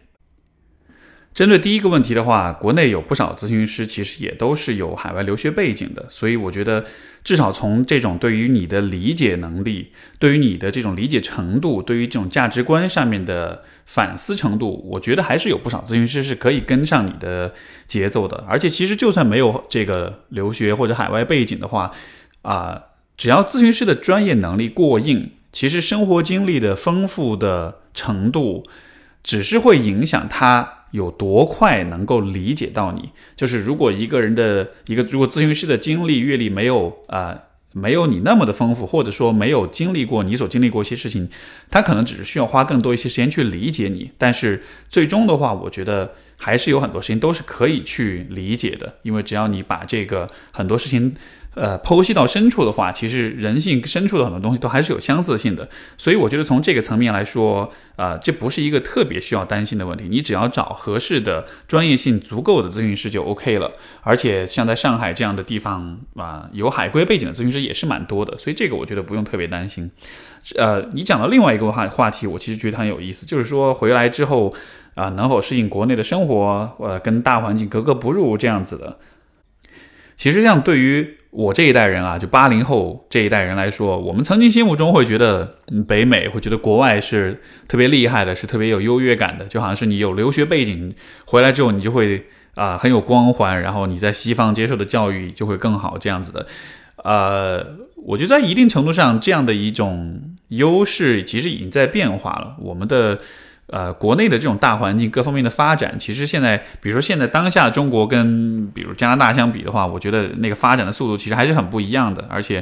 针对第一个问题的话，国内有不少咨询师其实也都是有海外留学背景的，所以我觉得至少从这种对于你的理解能力、对于你的这种理解程度、对于这种价值观上面的反思程度，我觉得还是有不少咨询师是可以跟上你的节奏的。而且其实就算没有这个留学或者海外背景的话，啊，只要咨询师的专业能力过硬，其实生活经历的丰富的程度，只是会影响他。有多快能够理解到你？就是如果一个人的一个如果咨询师的经历阅历没有啊没有你那么的丰富，或者说没有经历过你所经历过一些事情，他可能只是需要花更多一些时间去理解你。但是最终的话，我觉得还是有很多事情都是可以去理解的，因为只要你把这个很多事情。呃，剖析到深处的话，其实人性深处的很多东西都还是有相似性的，所以我觉得从这个层面来说，啊，这不是一个特别需要担心的问题。你只要找合适的、专业性足够的咨询师就 OK 了。而且像在上海这样的地方啊，有海归背景的咨询师也是蛮多的，所以这个我觉得不用特别担心。呃，你讲到另外一个话话题，我其实觉得很有意思，就是说回来之后啊，能否适应国内的生活，呃，跟大环境格格不入这样子的。其实像对于我这一代人啊，就八零后这一代人来说，我们曾经心目中会觉得北美，会觉得国外是特别厉害的，是特别有优越感的，就好像是你有留学背景回来之后，你就会啊很有光环，然后你在西方接受的教育就会更好这样子的。呃，我觉得在一定程度上，这样的一种优势其实已经在变化了。我们的。呃，国内的这种大环境各方面的发展，其实现在，比如说现在当下中国跟比如加拿大相比的话，我觉得那个发展的速度其实还是很不一样的。而且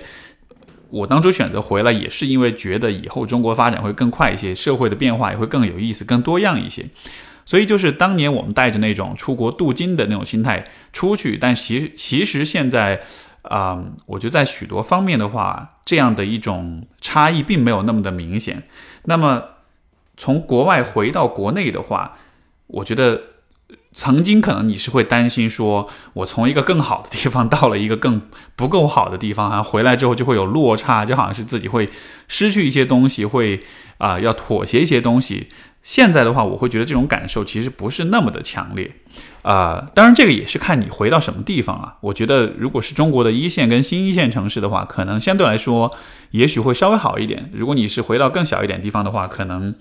我当初选择回来，也是因为觉得以后中国发展会更快一些，社会的变化也会更有意思、更多样一些。所以就是当年我们带着那种出国镀金的那种心态出去，但其实其实现在啊，我觉得在许多方面的话，这样的一种差异并没有那么的明显。那么。从国外回到国内的话，我觉得曾经可能你是会担心说，我从一个更好的地方到了一个更不够好的地方，啊，回来之后就会有落差，就好像是自己会失去一些东西，会啊要妥协一些东西。现在的话，我会觉得这种感受其实不是那么的强烈，啊，当然这个也是看你回到什么地方啊。我觉得如果是中国的一线跟新一线城市的话，可能相对来说也许会稍微好一点。如果你是回到更小一点地方的话，可能。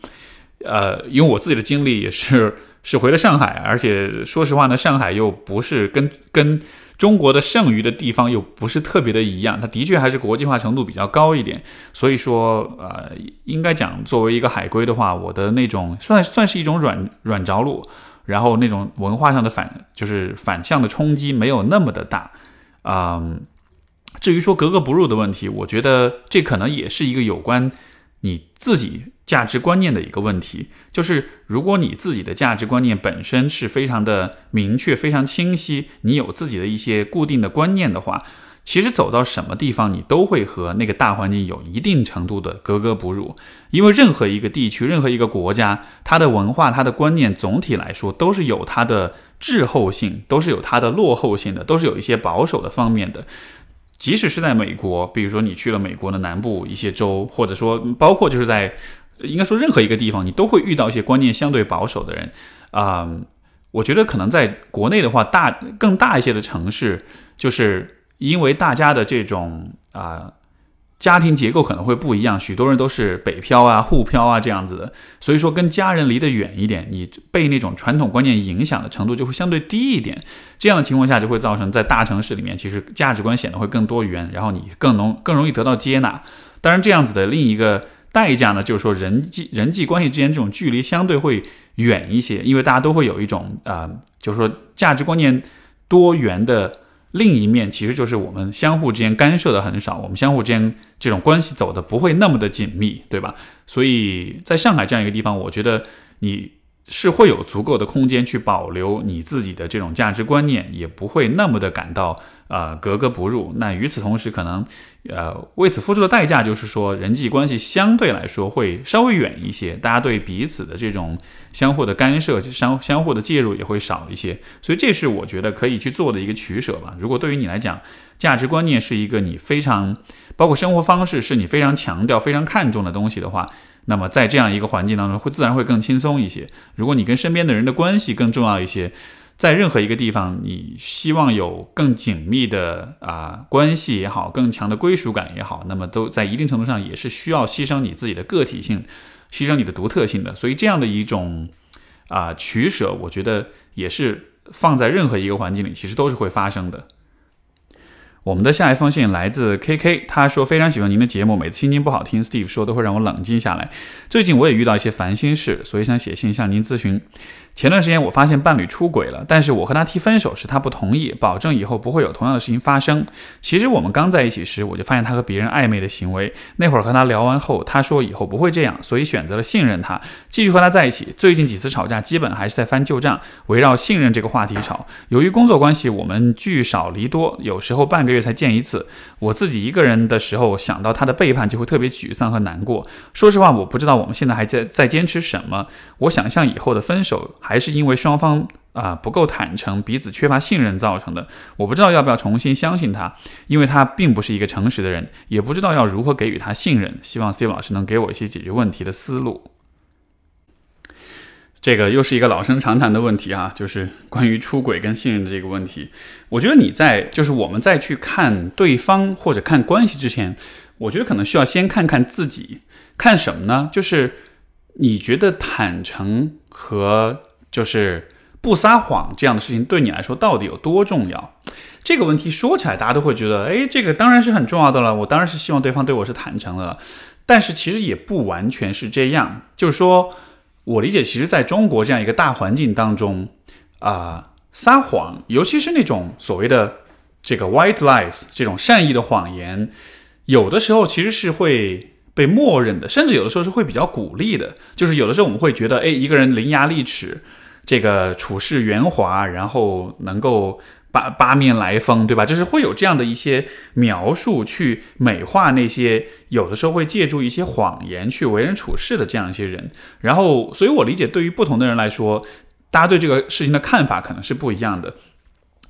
呃，因为我自己的经历也是是回了上海，而且说实话呢，上海又不是跟跟中国的剩余的地方又不是特别的一样，它的确还是国际化程度比较高一点。所以说，呃，应该讲作为一个海归的话，我的那种算算是一种软软着陆，然后那种文化上的反就是反向的冲击没有那么的大。嗯，至于说格格不入的问题，我觉得这可能也是一个有关你自己。价值观念的一个问题，就是如果你自己的价值观念本身是非常的明确、非常清晰，你有自己的一些固定的观念的话，其实走到什么地方，你都会和那个大环境有一定程度的格格不入。因为任何一个地区、任何一个国家，它的文化、它的观念，总体来说都是有它的滞后性，都是有它的落后性的，都是有一些保守的方面的。即使是在美国，比如说你去了美国的南部一些州，或者说包括就是在。应该说，任何一个地方你都会遇到一些观念相对保守的人，啊，我觉得可能在国内的话，大更大一些的城市，就是因为大家的这种啊家庭结构可能会不一样，许多人都是北漂啊、沪漂啊这样子的，所以说跟家人离得远一点，你被那种传统观念影响的程度就会相对低一点。这样的情况下，就会造成在大城市里面，其实价值观显得会更多元，然后你更能更容易得到接纳。当然，这样子的另一个。代价呢，就是说人际人际关系之间这种距离相对会远一些，因为大家都会有一种啊，就是说价值观念多元的另一面，其实就是我们相互之间干涉的很少，我们相互之间这种关系走的不会那么的紧密，对吧？所以在上海这样一个地方，我觉得你是会有足够的空间去保留你自己的这种价值观念，也不会那么的感到呃格格不入。那与此同时，可能呃为此付出的代价就是说人际关系相对来说会稍微远一些，大家对彼此的这种相互的干涉、相相互的介入也会少一些。所以这是我觉得可以去做的一个取舍吧。如果对于你来讲，价值观念是一个你非常包括生活方式是你非常强调、非常看重的东西的话。那么在这样一个环境当中，会自然会更轻松一些。如果你跟身边的人的关系更重要一些，在任何一个地方，你希望有更紧密的啊关系也好，更强的归属感也好，那么都在一定程度上也是需要牺牲你自己的个体性，牺牲你的独特性的。所以这样的一种啊取舍，我觉得也是放在任何一个环境里，其实都是会发生的。我们的下一封信来自 KK，他说非常喜欢您的节目，每次心情不好听 Steve 说都会让我冷静下来。最近我也遇到一些烦心事，所以想写信向您咨询。前段时间我发现伴侣出轨了，但是我和他提分手时他不同意，保证以后不会有同样的事情发生。其实我们刚在一起时我就发现他和别人暧昧的行为，那会儿和他聊完后，他说以后不会这样，所以选择了信任他，继续和他在一起。最近几次吵架基本还是在翻旧账，围绕信任这个话题吵。由于工作关系，我们聚少离多，有时候半个月才见一次。我自己一个人的时候，想到他的背叛就会特别沮丧和难过。说实话，我不知道我们现在还在在坚持什么。我想象以后的分手。还是因为双方啊不够坦诚，彼此缺乏信任造成的。我不知道要不要重新相信他，因为他并不是一个诚实的人，也不知道要如何给予他信任。希望 Steve 老师能给我一些解决问题的思路。这个又是一个老生常谈的问题啊，就是关于出轨跟信任的这个问题。我觉得你在就是我们在去看对方或者看关系之前，我觉得可能需要先看看自己，看什么呢？就是你觉得坦诚和就是不撒谎这样的事情对你来说到底有多重要？这个问题说起来，大家都会觉得，哎，这个当然是很重要的了。我当然是希望对方对我是坦诚的，但是其实也不完全是这样。就是说我理解，其实在中国这样一个大环境当中，啊，撒谎，尤其是那种所谓的这个 white lies 这种善意的谎言，有的时候其实是会。被默认的，甚至有的时候是会比较鼓励的。就是有的时候我们会觉得，哎，一个人伶牙俐齿，这个处事圆滑，然后能够八八面来风，对吧？就是会有这样的一些描述去美化那些有的时候会借助一些谎言去为人处事的这样一些人。然后，所以我理解，对于不同的人来说，大家对这个事情的看法可能是不一样的。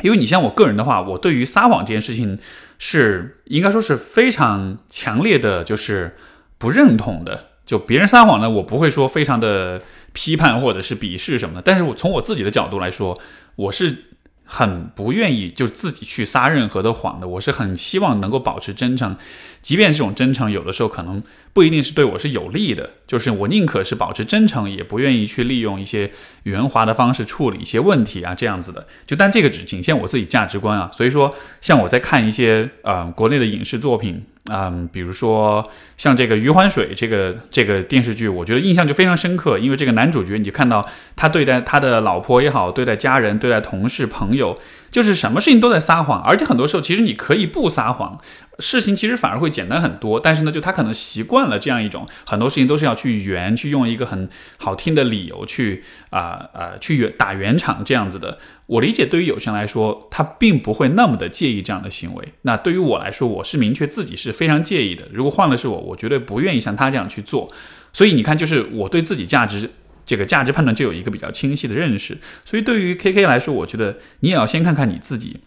因为你像我个人的话，我对于撒谎这件事情是应该说是非常强烈的，就是。不认同的，就别人撒谎呢，我不会说非常的批判或者是鄙视什么的。但是我从我自己的角度来说，我是很不愿意就自己去撒任何的谎的。我是很希望能够保持真诚，即便这种真诚有的时候可能不一定是对我是有利的。就是我宁可是保持真诚，也不愿意去利用一些圆滑的方式处理一些问题啊，这样子的。就但这个只仅限我自己价值观啊。所以说，像我在看一些呃国内的影视作品。嗯，比如说像这个《余欢水》这个这个电视剧，我觉得印象就非常深刻，因为这个男主角，你就看到他对待他的老婆也好，对待家人、对待同事、朋友，就是什么事情都在撒谎，而且很多时候其实你可以不撒谎。事情其实反而会简单很多，但是呢，就他可能习惯了这样一种很多事情都是要去圆，去用一个很好听的理由去啊啊去圆打圆场这样子的。我理解，对于有些人来说，他并不会那么的介意这样的行为。那对于我来说，我是明确自己是非常介意的。如果换了是我，我绝对不愿意像他这样去做。所以你看，就是我对自己价值这个价值判断就有一个比较清晰的认识。所以对于 K K 来说，我觉得你也要先看看你自己。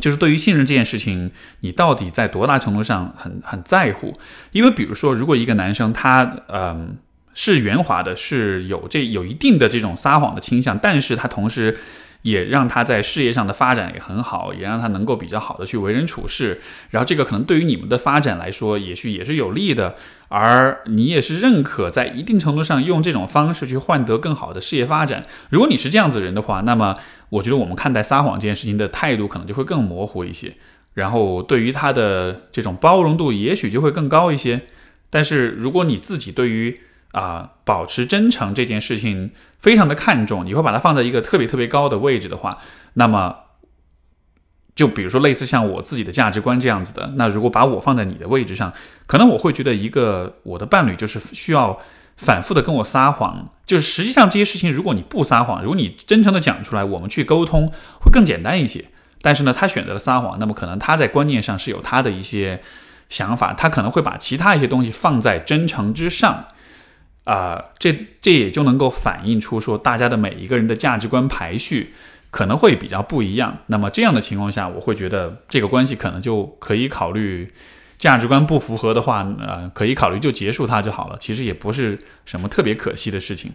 就是对于信任这件事情，你到底在多大程度上很很在乎？因为比如说，如果一个男生他嗯是圆滑的，是有这有一定的这种撒谎的倾向，但是他同时。也让他在事业上的发展也很好，也让他能够比较好的去为人处事。然后这个可能对于你们的发展来说，也许也是有利的。而你也是认可在一定程度上用这种方式去换得更好的事业发展。如果你是这样子人的话，那么我觉得我们看待撒谎这件事情的态度可能就会更模糊一些。然后对于他的这种包容度也许就会更高一些。但是如果你自己对于啊，保持真诚这件事情非常的看重，你会把它放在一个特别特别高的位置的话，那么，就比如说类似像我自己的价值观这样子的，那如果把我放在你的位置上，可能我会觉得一个我的伴侣就是需要反复的跟我撒谎，就是实际上这些事情，如果你不撒谎，如果你真诚的讲出来，我们去沟通会更简单一些。但是呢，他选择了撒谎，那么可能他在观念上是有他的一些想法，他可能会把其他一些东西放在真诚之上，啊，这这也就能够反映出说大家的每一个人的价值观排序可能会比较不一样。那么这样的情况下，我会觉得这个关系可能就可以考虑。价值观不符合的话，呃，可以考虑就结束它就好了。其实也不是什么特别可惜的事情。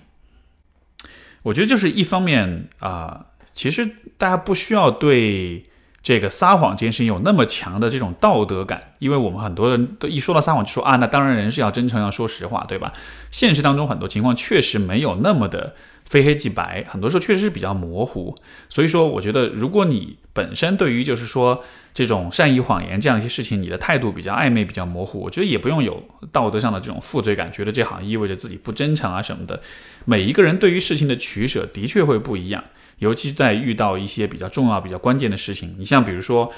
我觉得就是一方面啊，其实大家不需要对这个撒谎这件事情有那么强的这种道德感，因为我们很多人都一说到撒谎就说啊，那当然人是要真诚要说实话，对吧？现实当中很多情况确实没有那么的。非黑即白，很多时候确实是比较模糊。所以说，我觉得如果你本身对于就是说这种善意谎言这样一些事情，你的态度比较暧昧、比较模糊，我觉得也不用有道德上的这种负罪感，觉得这好像意味着自己不真诚啊什么的。每一个人对于事情的取舍的确会不一样，尤其在遇到一些比较重要、比较关键的事情。你像比如说，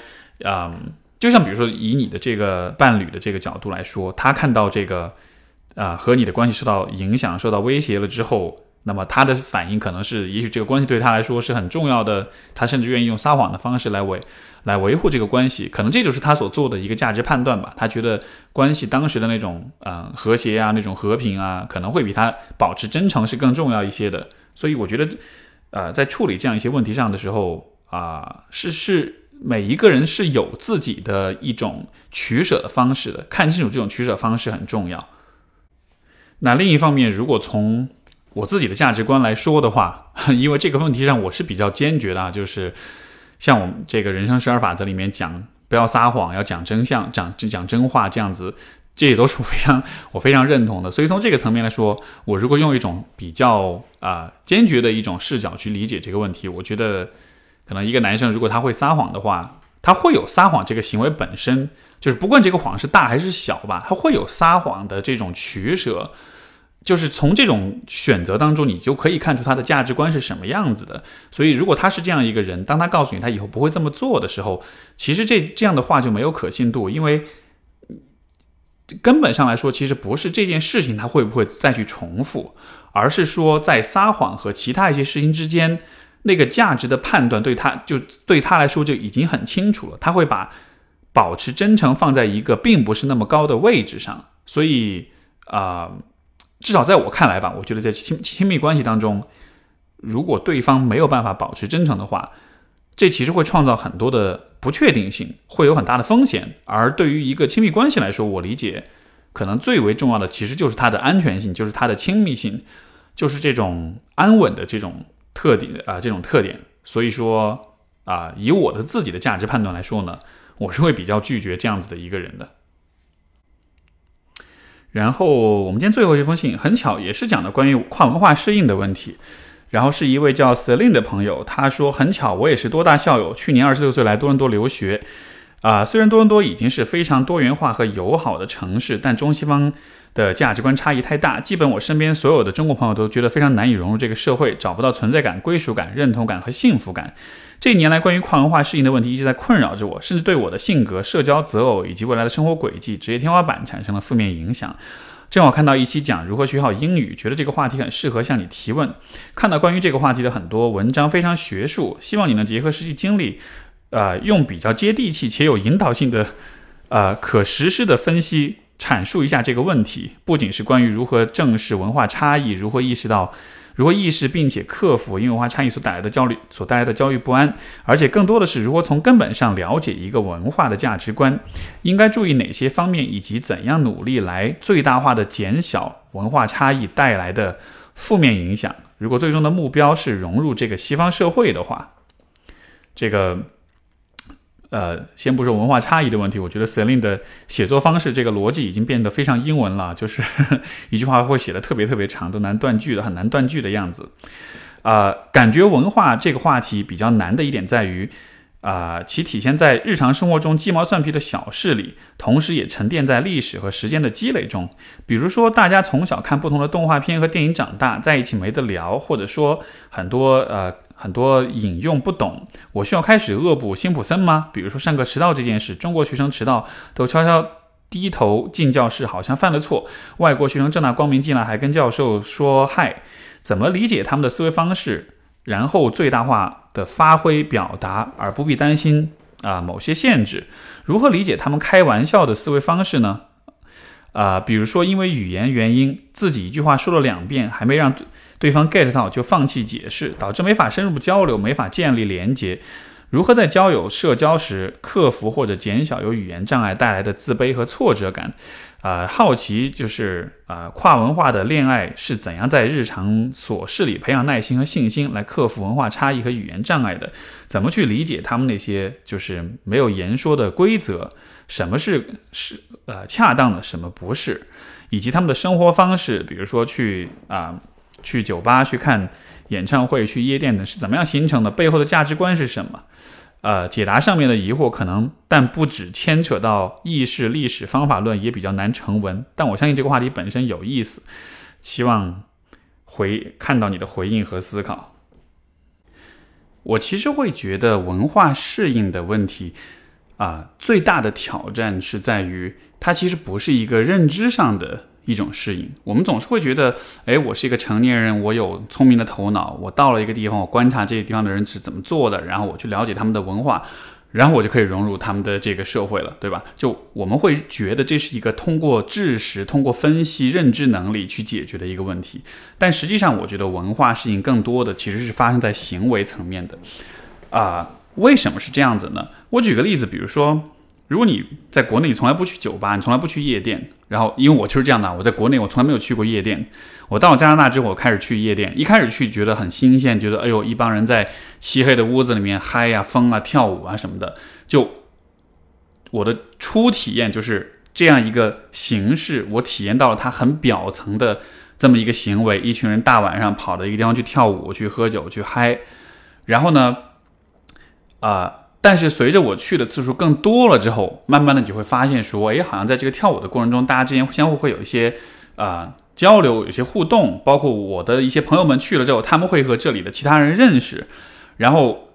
嗯，就像比如说以你的这个伴侣的这个角度来说，他看到这个啊和你的关系受到影响、受到威胁了之后。那么他的反应可能是，也许这个关系对他来说是很重要的，他甚至愿意用撒谎的方式来维来维护这个关系，可能这就是他所做的一个价值判断吧。他觉得关系当时的那种嗯和谐啊，那种和平啊，可能会比他保持真诚是更重要一些的。所以我觉得，呃，在处理这样一些问题上的时候啊，是是每一个人是有自己的一种取舍的方式的，看清楚这种取舍方式很重要。那另一方面，如果从我自己的价值观来说的话，因为这个问题上我是比较坚决的，就是像我们这个人生十二法则里面讲，不要撒谎，要讲真相，讲讲真话这样子，这也都是非常我非常认同的。所以从这个层面来说，我如果用一种比较啊坚决的一种视角去理解这个问题，我觉得可能一个男生如果他会撒谎的话，他会有撒谎这个行为本身，就是不管这个谎是大还是小吧，他会有撒谎的这种取舍。就是从这种选择当中，你就可以看出他的价值观是什么样子的。所以，如果他是这样一个人，当他告诉你他以后不会这么做的时候，其实这这样的话就没有可信度，因为根本上来说，其实不是这件事情他会不会再去重复，而是说在撒谎和其他一些事情之间，那个价值的判断对他就对他来说就已经很清楚了。他会把保持真诚放在一个并不是那么高的位置上，所以啊。至少在我看来吧，我觉得在亲亲密关系当中，如果对方没有办法保持真诚的话，这其实会创造很多的不确定性，会有很大的风险。而对于一个亲密关系来说，我理解可能最为重要的其实就是它的安全性，就是它的亲密性，就是这种安稳的这种特点啊，这种特点。所以说啊，以我的自己的价值判断来说呢，我是会比较拒绝这样子的一个人的。然后我们今天最后一封信很巧，也是讲的关于跨文化适应的问题。然后是一位叫 Celine 的朋友，他说很巧，我也是多大校友，去年二十六岁来多伦多留学。啊，虽然多伦多已经是非常多元化和友好的城市，但中西方的价值观差异太大，基本我身边所有的中国朋友都觉得非常难以融入这个社会，找不到存在感、归属感、认同感和幸福感。这一年来，关于跨文化适应的问题一直在困扰着我，甚至对我的性格、社交择偶以及未来的生活轨迹、职业天花板产生了负面影响。正好看到一期讲如何学好英语，觉得这个话题很适合向你提问。看到关于这个话题的很多文章，非常学术，希望你能结合实际经历，呃，用比较接地气且有引导性的，呃，可实施的分析阐述一下这个问题。不仅是关于如何正视文化差异，如何意识到。如何意识并且克服因文化差异所带来的焦虑、所带来的焦虑不安，而且更多的是如何从根本上了解一个文化的价值观，应该注意哪些方面，以及怎样努力来最大化的减小文化差异带来的负面影响。如果最终的目标是融入这个西方社会的话，这个。呃，先不说文化差异的问题，我觉得 Celine 的写作方式这个逻辑已经变得非常英文了，就是一句话会写的特别特别长，都难断句的，很难断句的样子。啊，感觉文化这个话题比较难的一点在于，啊，其体现在日常生活中鸡毛蒜皮的小事里，同时也沉淀在历史和时间的积累中。比如说，大家从小看不同的动画片和电影长大，在一起没得聊，或者说很多呃。很多引用不懂，我需要开始恶补辛普森吗？比如说上课迟到这件事，中国学生迟到都悄悄低头进教室，好像犯了错。外国学生正大光明进来，还跟教授说嗨。怎么理解他们的思维方式，然后最大化的发挥表达，而不必担心啊某些限制？如何理解他们开玩笑的思维方式呢？啊，比如说因为语言原因，自己一句话说了两遍，还没让对方 get 到就放弃解释，导致没法深入交流，没法建立连接。如何在交友社交时克服或者减小由语言障碍带来的自卑和挫折感？啊，好奇就是啊，跨文化的恋爱是怎样在日常琐事里培养耐心和信心，来克服文化差异和语言障碍的？怎么去理解他们那些就是没有言说的规则？什么是是呃恰当的，什么不是？以及他们的生活方式，比如说去啊去酒吧去看。演唱会、去夜店的是怎么样形成的？背后的价值观是什么？呃，解答上面的疑惑可能，但不只牵扯到意识、历史、方法论，也比较难成文。但我相信这个话题本身有意思，期望回看到你的回应和思考。我其实会觉得文化适应的问题啊，最大的挑战是在于它其实不是一个认知上的。一种适应，我们总是会觉得，哎，我是一个成年人，我有聪明的头脑，我到了一个地方，我观察这些地方的人是怎么做的，然后我去了解他们的文化，然后我就可以融入他们的这个社会了，对吧？就我们会觉得这是一个通过知识、通过分析、认知能力去解决的一个问题，但实际上，我觉得文化适应更多的其实是发生在行为层面的。啊，为什么是这样子呢？我举个例子，比如说。如果你在国内你从来不去酒吧，你从来不去夜店，然后因为我就是这样的，我在国内我从来没有去过夜店。我到加拿大之后，我开始去夜店，一开始去觉得很新鲜，觉得哎呦一帮人在漆黑的屋子里面嗨呀、疯啊、跳舞啊什么的。就我的初体验就是这样一个形式，我体验到了它很表层的这么一个行为，一群人大晚上跑到一个地方去跳舞、去喝酒、去嗨，然后呢，啊。但是随着我去的次数更多了之后，慢慢的你会发现说，哎，好像在这个跳舞的过程中，大家之间相互会有一些啊交流，有些互动，包括我的一些朋友们去了之后，他们会和这里的其他人认识，然后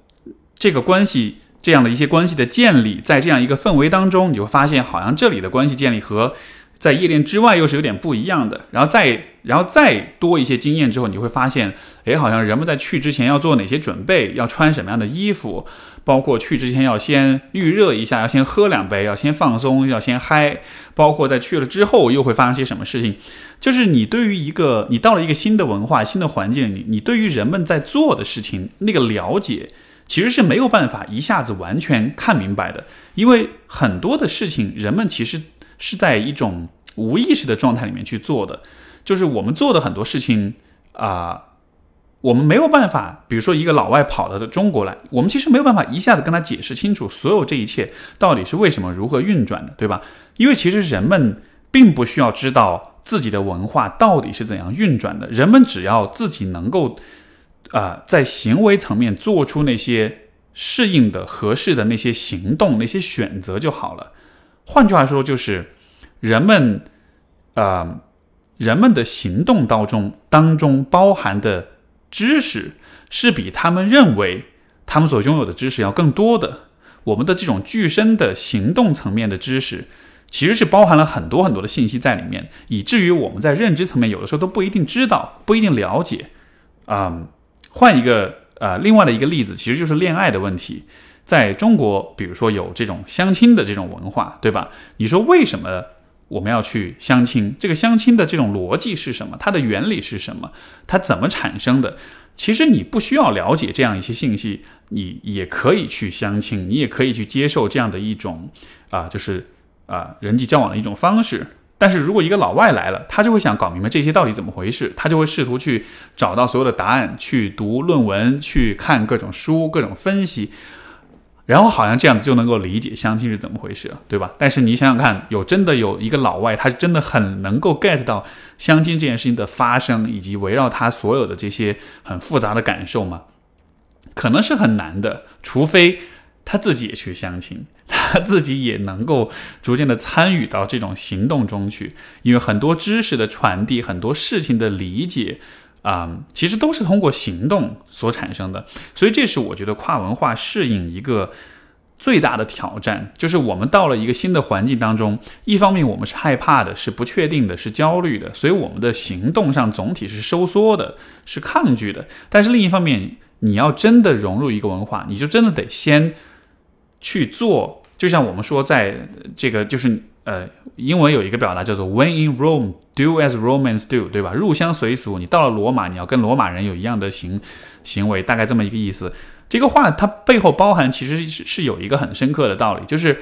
这个关系这样的一些关系的建立，在这样一个氛围当中，你会发现好像这里的关系建立和。在夜店之外又是有点不一样的，然后再然后再多一些经验之后，你会发现，哎，好像人们在去之前要做哪些准备，要穿什么样的衣服，包括去之前要先预热一下，要先喝两杯，要先放松，要先嗨，包括在去了之后又会发生些什么事情，就是你对于一个你到了一个新的文化、新的环境，你你对于人们在做的事情那个了解，其实是没有办法一下子完全看明白的，因为很多的事情人们其实。是在一种无意识的状态里面去做的，就是我们做的很多事情啊，我们没有办法，比如说一个老外跑到的中国来，我们其实没有办法一下子跟他解释清楚所有这一切到底是为什么、如何运转的，对吧？因为其实人们并不需要知道自己的文化到底是怎样运转的，人们只要自己能够啊，在行为层面做出那些适应的、合适的那些行动、那些选择就好了。换句话说，就是人们，呃，人们的行动当中当中包含的知识，是比他们认为他们所拥有的知识要更多的。我们的这种具身的行动层面的知识，其实是包含了很多很多的信息在里面，以至于我们在认知层面有的时候都不一定知道，不一定了解。啊，换一个呃，另外的一个例子，其实就是恋爱的问题。在中国，比如说有这种相亲的这种文化，对吧？你说为什么我们要去相亲？这个相亲的这种逻辑是什么？它的原理是什么？它怎么产生的？其实你不需要了解这样一些信息，你也可以去相亲，你也可以去接受这样的一种啊，就是啊人际交往的一种方式。但是如果一个老外来了，他就会想搞明白这些到底怎么回事，他就会试图去找到所有的答案，去读论文，去看各种书，各种分析。然后好像这样子就能够理解相亲是怎么回事，对吧？但是你想想看，有真的有一个老外，他是真的很能够 get 到相亲这件事情的发生，以及围绕他所有的这些很复杂的感受吗？可能是很难的，除非他自己也去相亲，他自己也能够逐渐的参与到这种行动中去，因为很多知识的传递，很多事情的理解。啊，其实都是通过行动所产生的，所以这是我觉得跨文化适应一个最大的挑战就是我们到了一个新的环境当中，一方面我们是害怕的，是不确定的，是焦虑的，所以我们的行动上总体是收缩的，是抗拒的。但是另一方面，你要真的融入一个文化，你就真的得先去做。就像我们说，在这个就是呃，英文有一个表达叫做 “When in Rome, do as Romans do”，对吧？入乡随俗，你到了罗马，你要跟罗马人有一样的行行为，大概这么一个意思。这个话它背后包含其实是是有一个很深刻的道理，就是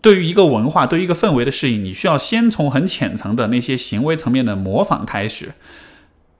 对于一个文化、对于一个氛围的适应，你需要先从很浅层的那些行为层面的模仿开始，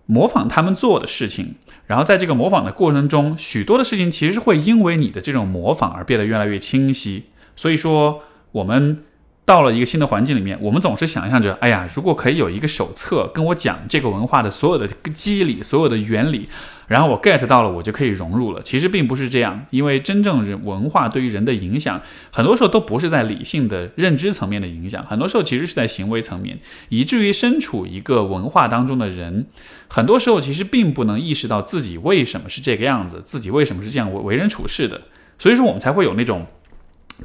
模仿他们做的事情，然后在这个模仿的过程中，许多的事情其实会因为你的这种模仿而变得越来越清晰。所以说，我们。到了一个新的环境里面，我们总是想象着，哎呀，如果可以有一个手册跟我讲这个文化的所有的机理、所有的原理，然后我 get 到了，我就可以融入了。其实并不是这样，因为真正人文化对于人的影响，很多时候都不是在理性的认知层面的影响，很多时候其实是在行为层面，以至于身处一个文化当中的人，很多时候其实并不能意识到自己为什么是这个样子，自己为什么是这样为为人处事的。所以说，我们才会有那种，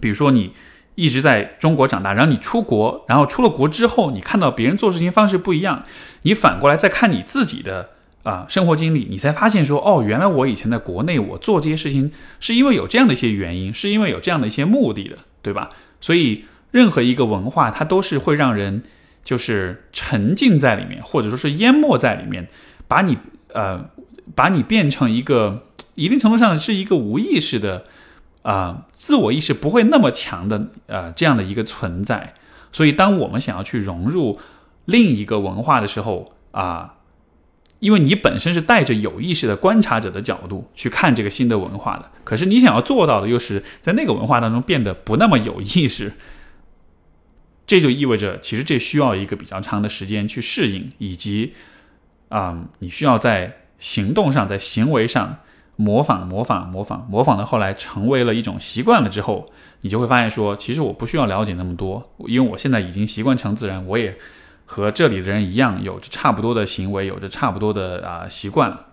比如说你。一直在中国长大，然后你出国，然后出了国之后，你看到别人做事情方式不一样，你反过来再看你自己的啊生活经历，你才发现说，哦，原来我以前在国内我做这些事情是因为有这样的一些原因，是因为有这样的一些目的的，对吧？所以任何一个文化，它都是会让人就是沉浸在里面，或者说是淹没在里面，把你呃把你变成一个一定程度上是一个无意识的。啊，自我意识不会那么强的，呃，这样的一个存在。所以，当我们想要去融入另一个文化的时候，啊，因为你本身是带着有意识的观察者的角度去看这个新的文化的，可是你想要做到的又是在那个文化当中变得不那么有意识，这就意味着，其实这需要一个比较长的时间去适应，以及，啊，你需要在行动上，在行为上。模仿，模仿，模仿，模仿的后来成为了一种习惯了之后，你就会发现说，其实我不需要了解那么多，因为我现在已经习惯成自然，我也和这里的人一样，有着差不多的行为，有着差不多的啊习惯了。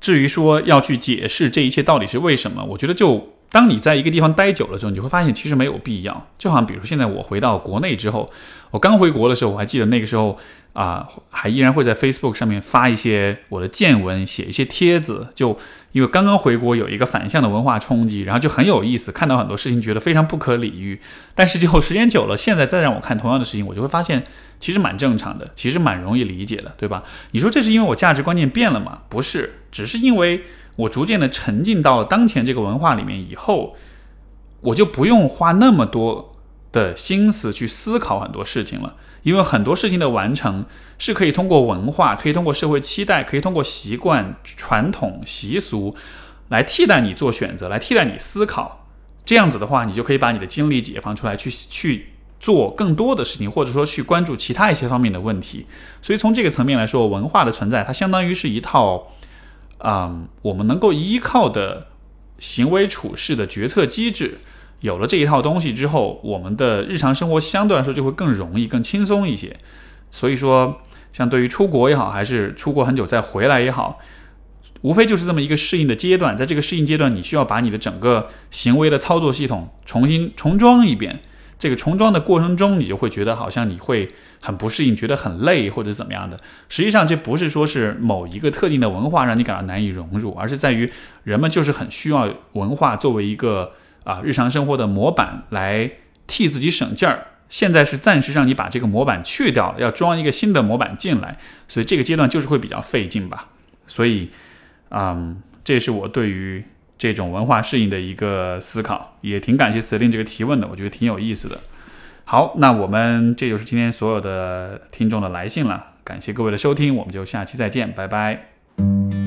至于说要去解释这一切到底是为什么，我觉得就当你在一个地方待久了之后，你会发现其实没有必要。就好像比如说现在我回到国内之后，我刚回国的时候，我还记得那个时候。啊，还依然会在 Facebook 上面发一些我的见闻，写一些帖子。就因为刚刚回国，有一个反向的文化冲击，然后就很有意思，看到很多事情觉得非常不可理喻。但是就时间久了，现在再让我看同样的事情，我就会发现其实蛮正常的，其实蛮容易理解的，对吧？你说这是因为我价值观念变了吗？不是，只是因为我逐渐的沉浸到了当前这个文化里面以后，我就不用花那么多的心思去思考很多事情了。因为很多事情的完成是可以通过文化，可以通过社会期待，可以通过习惯、传统习俗来替代你做选择，来替代你思考。这样子的话，你就可以把你的精力解放出来，去去做更多的事情，或者说去关注其他一些方面的问题。所以从这个层面来说，文化的存在，它相当于是一套，嗯，我们能够依靠的行为处事的决策机制。有了这一套东西之后，我们的日常生活相对来说就会更容易、更轻松一些。所以说，像对于出国也好，还是出国很久再回来也好，无非就是这么一个适应的阶段。在这个适应阶段，你需要把你的整个行为的操作系统重新重装一遍。这个重装的过程中，你就会觉得好像你会很不适应，觉得很累或者怎么样的。实际上，这不是说是某一个特定的文化让你感到难以融入，而是在于人们就是很需要文化作为一个。啊，日常生活的模板来替自己省劲儿。现在是暂时让你把这个模板去掉了，要装一个新的模板进来，所以这个阶段就是会比较费劲吧。所以，嗯，这是我对于这种文化适应的一个思考，也挺感谢司令这个提问的，我觉得挺有意思的。好，那我们这就是今天所有的听众的来信了，感谢各位的收听，我们就下期再见，拜拜。